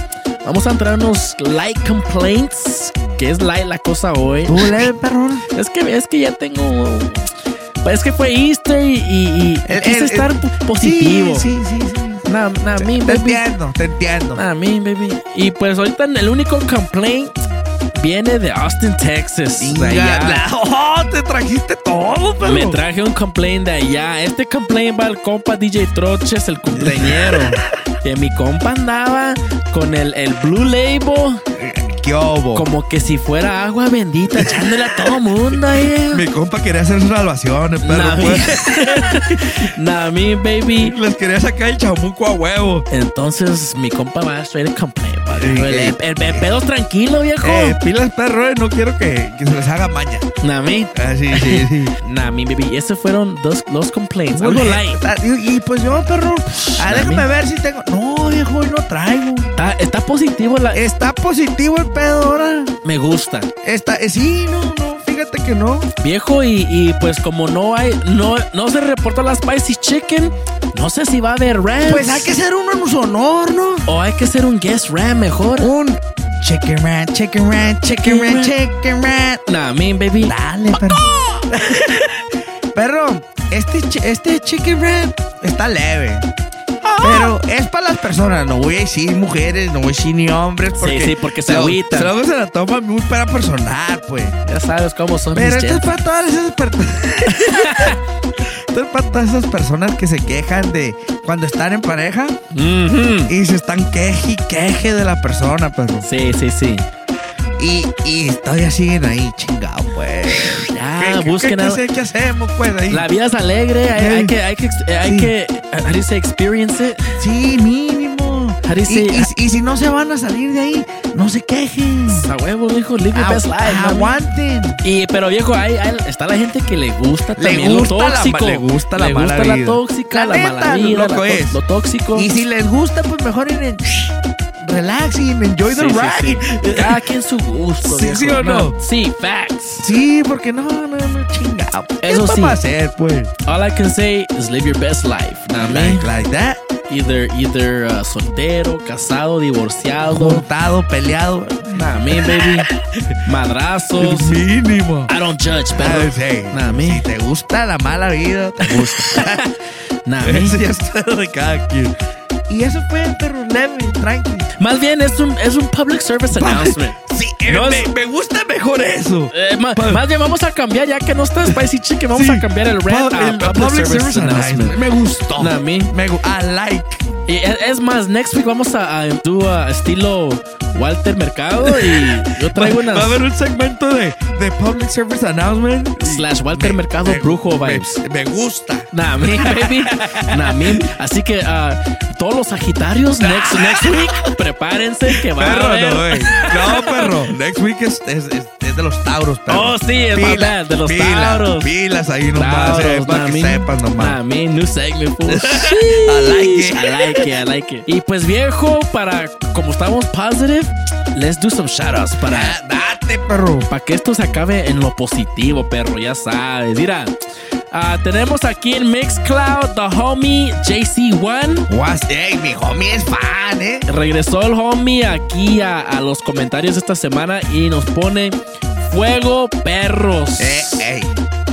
vamos a entrar unos light complaints. Que es light la cosa hoy. ¿Tú leve, perrón? Es que, es que ya tengo. Es que fue Easter y, y, y El- quise el- estar el- positivo. Sí, sí, sí. sí. Nah, nah, me, Te baby. entiendo, te entiendo. A mí, baby. Y pues ahorita el único complaint viene de Austin, Texas. de allá. La- oh, te trajiste todo, pero. Me traje un complaint de allá. Este complaint va al compa DJ Troches, el cumpleañero. que mi compa andaba con el, el Blue Label. Como que si fuera agua bendita, echándole a todo mundo ahí. Mi compa quería hacer sus salvaciones, pero Nah, pues, Nah, mi baby. les quería sacar el chamuco a huevo. Entonces mi compa va a traer el complaint. El, el- el pedo tranquilo, viejo. Eh, pilas perro, eh, no quiero que, que se les haga maña. Nah, mi. Ah, sí, sí, sí. Nah, mi baby. Esos fueron dos, los complaints. Algo light. Ah, Y, y pues yo, perro, ah, déjame ver si tengo. No, viejo, hoy no traigo. Está, está positivo la. Está positivo el pedo ahora. Me gusta. Está, eh, sí, no, no, fíjate que no. Viejo, y, y pues como no hay, no, no se reporta la spicy chicken, no sé si va a haber rams. Pues hay que hacer uno en su honor, ¿no? O hay que hacer un guest ram mejor. Un chicken rat, chicken rat, chicken rat, chicken rat. Nah, me, baby. Dale, perro. perro, este, este chicken rat está leve. Pero es para las personas, no voy a decir mujeres, no voy a decir ni hombres. Porque sí, porque se agüitan. Luego se la toman muy para personal, pues. Ya sabes cómo son Pero esto es para todas esas personas. esto es para todas esas personas que se quejan de cuando están en pareja y se están queje y queje de la persona, perro. Sí, sí, sí. Y, y todavía siguen ahí, chingado, pues. Ya, ¿Qué, busquen qué, algo. qué, ¿Qué hacemos, pues, ahí? La vida es alegre, hay, hay que, hay que, hay Sí. que, how do you say, experience it. Sí, mínimo. How do you Y, say, y- y si no se van a salir de ahí, no se quejen. a huevo, viejo, live your best life. mami. aguanten. Y, pero viejo, hay, hay- está la gente que le gusta Le también gusta lo la ma- tóxico. le gusta la le mala gusta vida. la tóxica, la, La mala neta, vida, loco la to- es. lo tóxico. Y si les gusta, pues mejor en el relax y enjoy the Sí, sí, ride. sí. Cada quien su gusto. Sí, sí o no. Sí, facts. Sí, porque no, no, no, chingado. Eso ¿Qué sí. vamos a hacer, pues? All I can say is live your best life. Nah, Like, man. like that. Either, either uh, soltero, casado, divorciado. Juntado, peleado. Nah, me, baby. Madrazos. Mínimo. I don't judge, pero. Ah, sí. Nah, Si me. te gusta la mala vida, te gusta. Nah, me. Eso ya está de cada quien. Y eso fue, perro, leve, tranqui. Más bien es un, es un public service announcement. Sí, eh, No me, es- me gusta mejor eso. Eh, ma- más bien vamos a cambiar, ya que no está Spicy Chicken, vamos Sí. a cambiar el rant a el public, service, announcement. Me gustó. Nah, me. Me I like. Y es, es más, next week vamos a, a a estilo Walter Mercado y yo traigo unas Va a haber un segmento de, de Public Service Announcement. slash Walter Mercado Brujo vibes. Me, me gusta. Nah, me, baby. Nah, me. Así que ah, todos los Sagitarios next, next week, prepárense que va a haber. No, perro. Next week es, es, es, es de los Tauros, perro. Oh, sí, es Pila- verdad, de los pila- Tauros. Pilas ahí nomás, eh, para que me. sepas nomás. Nah, me, new segment, fool. I like it. I like it, I like it. Y pues viejo, para como estamos positive, let's do some shoutouts para date, perro. Para que esto se acabe en lo positivo, perro, ya sabes. Mira, ah, tenemos aquí en Mixcloud the homie JC1. Was, ey, mi homie es fan, eh. Regresó el homie aquí a, a los comentarios esta semana y nos pone fuego perros. Eh,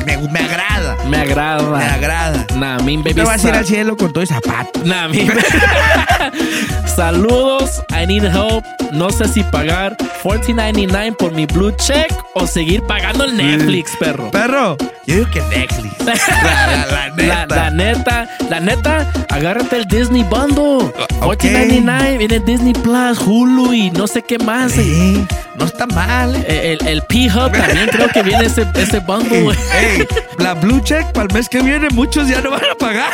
me, me agrada. Me agrada. Me agrada. Nah, mi baby. Te vas a ir al cielo con todo y zapato. Nah, mi- Saludos, I need help. No sé si pagar $14.99 por mi blue check o seguir pagando el Netflix, perro. Perro, yo digo que Netflix. La, la, la La, neta. la neta, la neta, agárrate el Disney Bundle. ok. $14.99 viene Disney Plus, Hulu y no sé qué más. Eh, no está mal. El, el P-Hub también creo que viene ese, ese bundle. güey. Ey, la Blue Check para el mes que viene, muchos ya no van a pagar.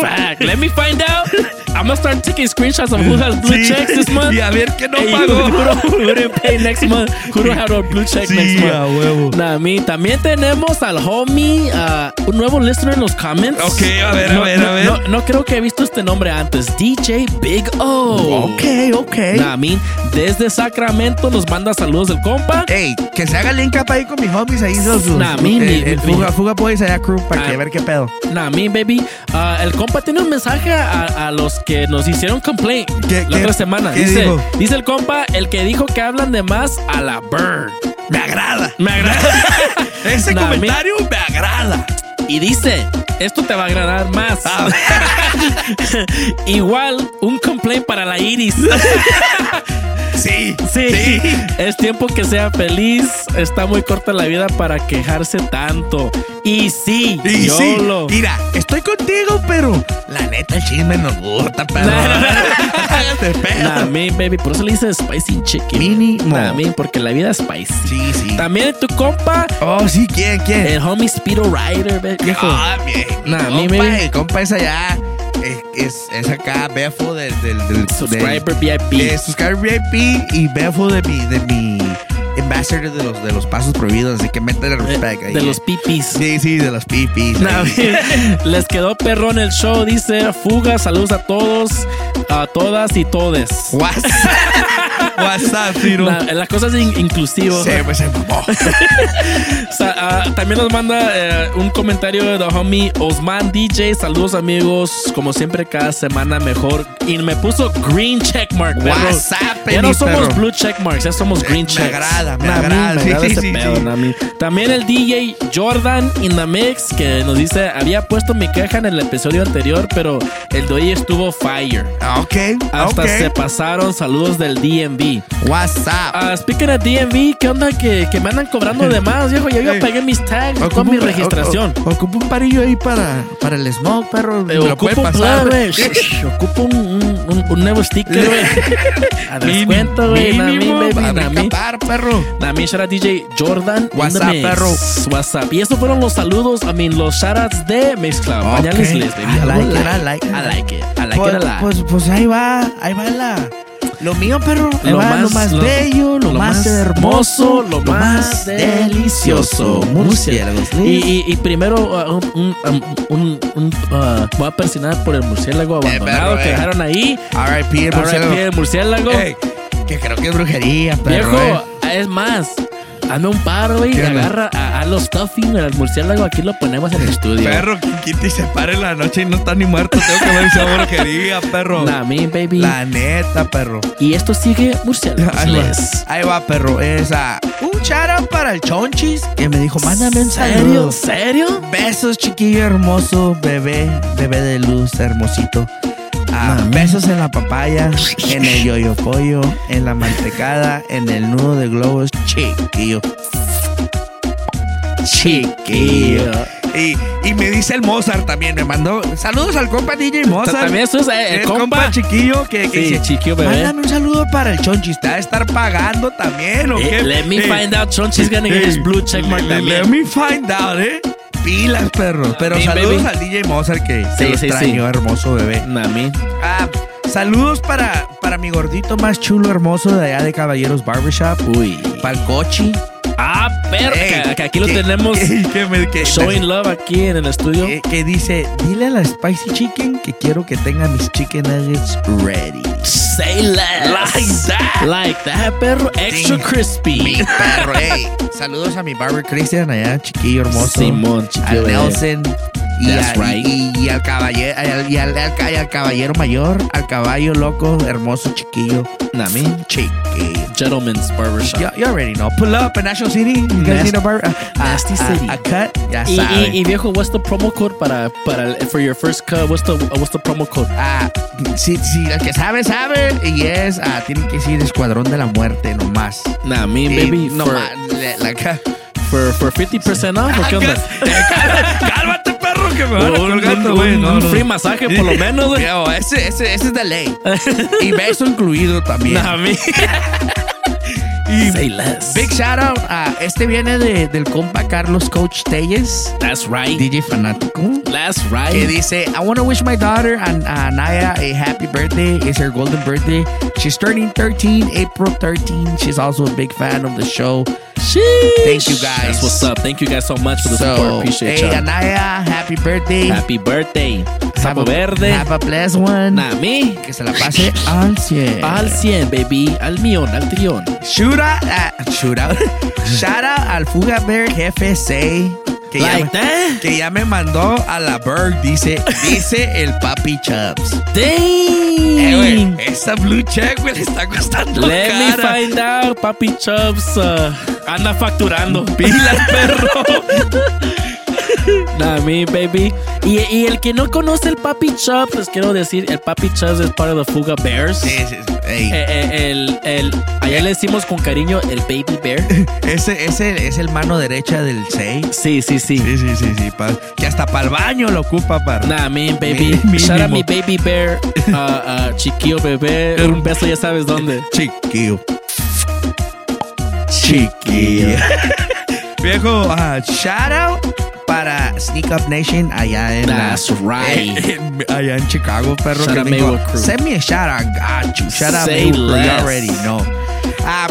Fact. Let me find out. I'm gonna start taking screenshots of who has blue Sí, checks this month. y a ver qué no Hey, pagó. Who, who didn't pay next month? Who don't have a blue check Sí, next month? a huevo. Nah, me. También tenemos al homie, ah, un nuevo listener en los comments. Ok, a ver, a ver, no, a ver. No, no creo que he visto este nombre antes. DJ Big O. Ok, ok. Nah, me. Desde Sacramento nos manda saludos del compa. Ey, que se haga el link up ahí con mis homies ahí. Los, Nah, mi- el, mi- el mi- fuga, fuga Boys allá crew para Ah. que ver qué pedo. Nah, me, baby. Ah, el compa tiene un mensaje a, a los que nos hicieron complaint ¿Qué- la qué- otra semana. qué Dice, dijo? dice el compa, el que dijo que hablan de más a la burn. Me agrada. Me agrada. Ese Nah, comentario me agrada. Y dice, esto te va a agradar más. Ah. Igual, un complaint para la Iris. Sí, Sí. Es tiempo que sea feliz. Está muy corta la vida para quejarse tanto. Y sí, Y yo sí, lo. mira, estoy contigo, pero la neta el chisme nos gusta. Hágate pedo. Nah, me, baby, por eso le dice spicy chicken. Mínimo. Nah, me, porque la vida es spicy. Sí, sí. También tu compa, Oh, sí, ¿quién, quién? el homie Speedo Rider, ve- viejo. Ah, bien. Nah, mi mi compa, baby. el compa es allá. Es, es, acá, Befo del, del, del Subscriber del- VIP. de Subscriber VIP y Befo de mi, de mi ambassador de los, de los pasos prohibidos. Así que métele respect ahí. de los pipis. Sí, sí, de los pipis. Nah, me- les quedó perrón el show, dice Fuga, saludos a todos, a todas y todes. What's, what's up, Tiro? Nah, las cosas in- inclusivas. Se, pues, se mamó. Sa- ah, también nos manda eh, un comentario de the homie Osman DJ. Saludos amigos, como siempre cada semana mejor. Y me puso green checkmark. perro. What's up, Ya no somos perro? blue checkmarks, ya somos green me checks. agrada, me Nah, a mí agrada. me Sí, agrada sí, ese sí, pedo, sí. También el DJ Jordan in the mix que nos dice había puesto mi queja en el episodio anterior, pero el de hoy estuvo fire. Ah, Ok, Hasta ok. se pasaron saludos del DMV. What's up? Ah, speaking of DMV, ¿qué onda? Que, que me andan cobrando de más, viejo. Ya yo Ey. pagué mis tags Ocupo con mi un- registración. o- o- Ocupo un parillo ahí para, para el smoke, perro. Eh, ¿Me lo puede ocupo, pasar? Shh, ocupo un, un, un- nuevo sticker, güey. A descuento, güey. Na, mi, Mínimo, baby, para na, mi. escapar, perro. Na, mi, shout out DJ Jordan. What's up, perro? What's up. Y estos fueron los saludos, I mean, los shoutouts de Mixcloud. Ok. Pañales Les, baby. I like it, I like it. I like it. I like pues, it a lot. Pues, pues ahí va, ahí va la. Lo mío, perro. Lo más- lo más lo- bello, lo, lo más, más hermoso, lo más delicioso. Murciélagos. Y, y, y primero, uh, un, un, um, un- un, uh, voy a persinar por el murciélago abandonado perro, que eh. dejaron ahí. R.I.P. el murciélago. El murciélago. Que creo que es brujería, perro. Viejo, eh. es más. Hazme un paro, güey, y agarra a, a los stuffing al murciélago. Aquí lo ponemos en el estudio. Perro, Kitty se para en la noche y no está ni muerto. Tengo que ver esa brujería, perro. Nah, me, baby. La neta, perro. Y esto sigue murciélagos. Ahí ahí va, perro. Esa. Un out para el Chonchis que me dijo, mándame un ¿Serio? saludo. ¿Serio? Besos, chiquillo hermoso, bebé, bebé de luz, hermosito. Ah, besos en la papaya, en el yoyo pollo, en la mantecada, en el nudo de globos, chiquillo. Chiquillo. Y, y me dice el Mozart también, me mandó saludos al compa DJ Mozart. También eso es, eh, el el compa. compa chiquillo que, que Sí, dice, chiquillo bebé. Mándame un saludo para el Chonchis, te va a estar pagando también, ¿o Eh, qué? let me Eh, find out, Chonchis gonna get his blue check mark Let me find out, ¿eh? Pilas, perro. Pero saludos baby. al DJ Mozart que Sí, se lo sí, extrañó, sí. hermoso bebé. A mí. Ah, saludos para, para mi gordito más chulo, hermoso de allá de Caballeros Barbershop. Uy. Para el Cochi. Ah, perro, Ey, que, aquí lo que- tenemos que me- que- showing love aquí en el estudio. que, dice, dile a la Spicy Chicken que quiero que tenga mis chicken nuggets ready. Say less. Like that. Like that, perro. Extra Sí. crispy. Mi perro, ey. Saludos a mi barber Christian allá, chiquillo hermoso. Simón, chiquillo bebé. Nelson. Y, That's a- right. y, y al caballero, al- y al, al y al caballero mayor, al caballo loco, hermoso chiquillo. Nah, me. Chiquillo. Gentleman's Barbershop. You, you already know. Pull up in National City. You guys need a a- a- Nasty a- City. A, cut. Ya Y, sabe. y, y viejo, what's the promo code para, para for your first cut? What's the what's the promo code? Ah, sí, sí, el que sabe, sabe. Y es, ah, tienen que decir Escuadrón de la Muerte nomás. Nah, me, Y baby. For, nomás, le- la for, for 50% off, ¿o qué onda? Cálmate, que me van a Un- colgar, un- güey. un No, no. free masaje, por lo menos, güey. Ese, ese, ese es de ley. y beso incluido también. Nah, me. Y Say less. Big shout out. ah, este viene de, del compa Carlos Coach Telles, That's right. DJ fanático. That's right. Que dice, I want to wish my daughter An- Anaya a happy birthday. It's her golden birthday. She's turning 13, April 13. She's also a big fan of the show. Sheesh. Thank you, guys. That's what's up. Thank you guys so much for the support. So, Appreciate hey, y'all. Anaya, happy birthday. Happy birthday. Sapo verde. Have a blessed one. Nah, me. Que se la pase al 100. Al 100, baby. Al millón, al trillón. Shoot out, shoot out. Shout out al Fuga Bear Jefe 6. Que, ya me, that? que ya me mandó a la Berg, dice, dice el Papi Chubbs. Dang. Eh, esa blue check, güey, le está costando Let me cara. find out, Papi Chubbs uh, anda facturando. Pilas, perro. Nah, me, baby. Y, y el que no conoce el Papi Chubbs, les quiero decir, el Papi Chubbs es part of the Fuga Bears. Sí, sí, sí. Ey, Eh, eh, el, el, allá le decimos con cariño el Baby Bear. ese, ese es el mano derecha del 6. Sí, sí, sí. Sí, sí, sí, sí. pa- que hasta para el baño lo ocupa para. Nah, me, baby. Mi- Shout out mi Baby Bear. Uh, uh, chiquillo bebé. Un beso, ya sabes dónde. Chiquillo. Chiquillo. Viejo, ah, shout out para Sneak Up Nation allá en la- That's right. en- allá en Chicago, perro. Shout Crew. Send me a shout out, got you. Shout out you already know. Ah,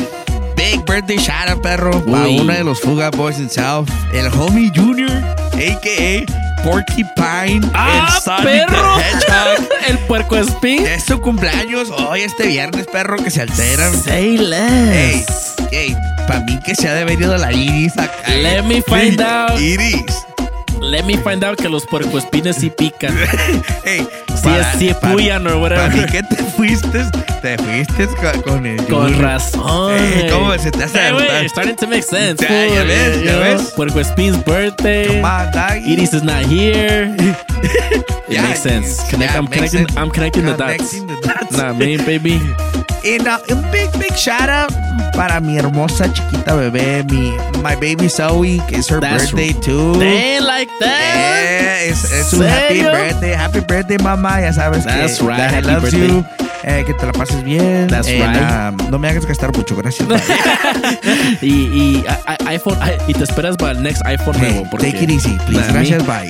big birthday shout out, perro, para Uy. uno de los Fuga Boys in South, el homie Junior, a.k.a. Porcupine, ¡Ah, el Sonic the perro! Hedgehog. el puerco espín. Es su cumpleaños hoy, este viernes, perro, que se alteran. Say Ey, less. ey, para mí que se ha de venido la Iris acá. Let me find out. Iris. Let me find out que los puercoespines sí pican. Ey, Sí, es- sí puyan o Para whatever. que te fuiste, te fuiste con, el Con razón. ¿Cómo se te hace? Hey, wait, starting to make sense. Ya, ya ves, ya ves. Puercoespin's birthday. Come on, dog. Iris is not here. It Yeah, makes sense. Connect, yeah, I'm makes connecting. sense. I'm connecting the dots. Connecting the dots. Nah, me, baby. And uh, un big, big shout out para mi hermosa chiquita bebé, mi my baby Zoe, que es her That's birthday too. They like that. Eh, es, un happy birthday, happy birthday, mamá. Ya sabes That's que right, that I birthday. you. Eh, que te la pases bien. That's And, right. um, no me hagas gastar mucho, gracias. y, y iPhone y te esperas para el next iPhone Hey, nuevo. Porque, take it easy, please. Gracias, bye.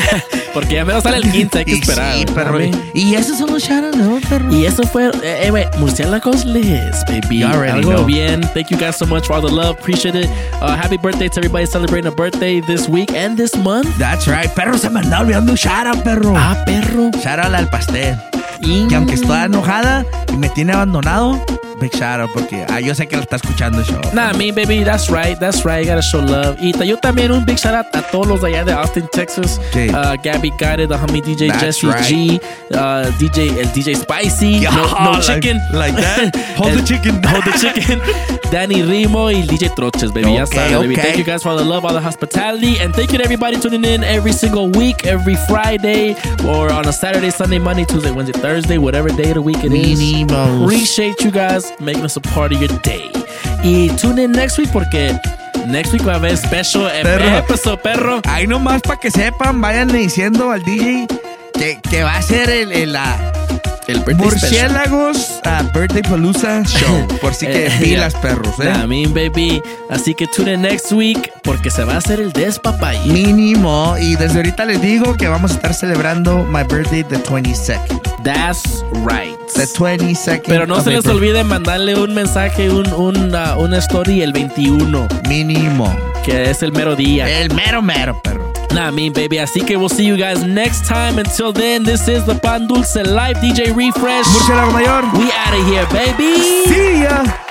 porque ya me va a salir el 15, hay que Y esperar. sí, perro. Y esos son los shoutouts, ¿no, perro? Y eso fue, eh, eh, güey, Murciélagos Liz, baby. You already Algo know. bien. Thank you guys so much for all the love. Appreciate it. Uh, happy birthday to everybody celebrating a birthday this week and this month. That's right, perro. Se me andaba olvidando un shoutout, perro. Ah, perro. Shoutout al pastel. Y Que aunque está enojada y me tiene abandonado, big shoutout porque ah, yo sé que la está escuchando el show. Nah, me, baby, that's right, that's right. Gotta show love. Y yo también un big shout out a todos los de allá de Austin, Texas. Sí. Uh, Gabby Guided, the homie DJ That's Jesse right. G, uh, DJ, el DJ Spicy, Yeah, no, no like- chicken. like that. Hold El- the chicken. Hold the chicken. Danny Rimo y DJ Troches, baby. ya Okay, saben, baby. okay. Thank you guys for the love, all the hospitality. And thank you to everybody tuning in every single week, every Friday, or on a Saturday, Sunday, Monday, Tuesday, Wednesday, Thursday, whatever day of the week it is. Appreciate you guys making us a part of your day. Y tune in next week porque Next week va a haber special Perro. episode, perro. Ahí nomás para que sepan, vayan diciendo al DJ que, que va a ser el, el, la- El Murciélagos ah, Birthday Palooza Show. Por si que Eh, pilas, yeah. perros, ¿eh? I mean, baby. Así que tune next week porque se va a hacer el despapalle. Mínimo. Y desde ahorita les digo que vamos a estar celebrando my birthday the 22nd. That's right. The 22nd. Pero no se les April. olvide mandarle un mensaje, un, un, uh, una story el 21. Mínimo. Que es el mero día. El mero mero, perro. Nah, mean, baby. Así que we'll see you guys next time. Until then, this is the Pan Dulce Live DJ Refresh. Mayor. We out of here, baby. See ya.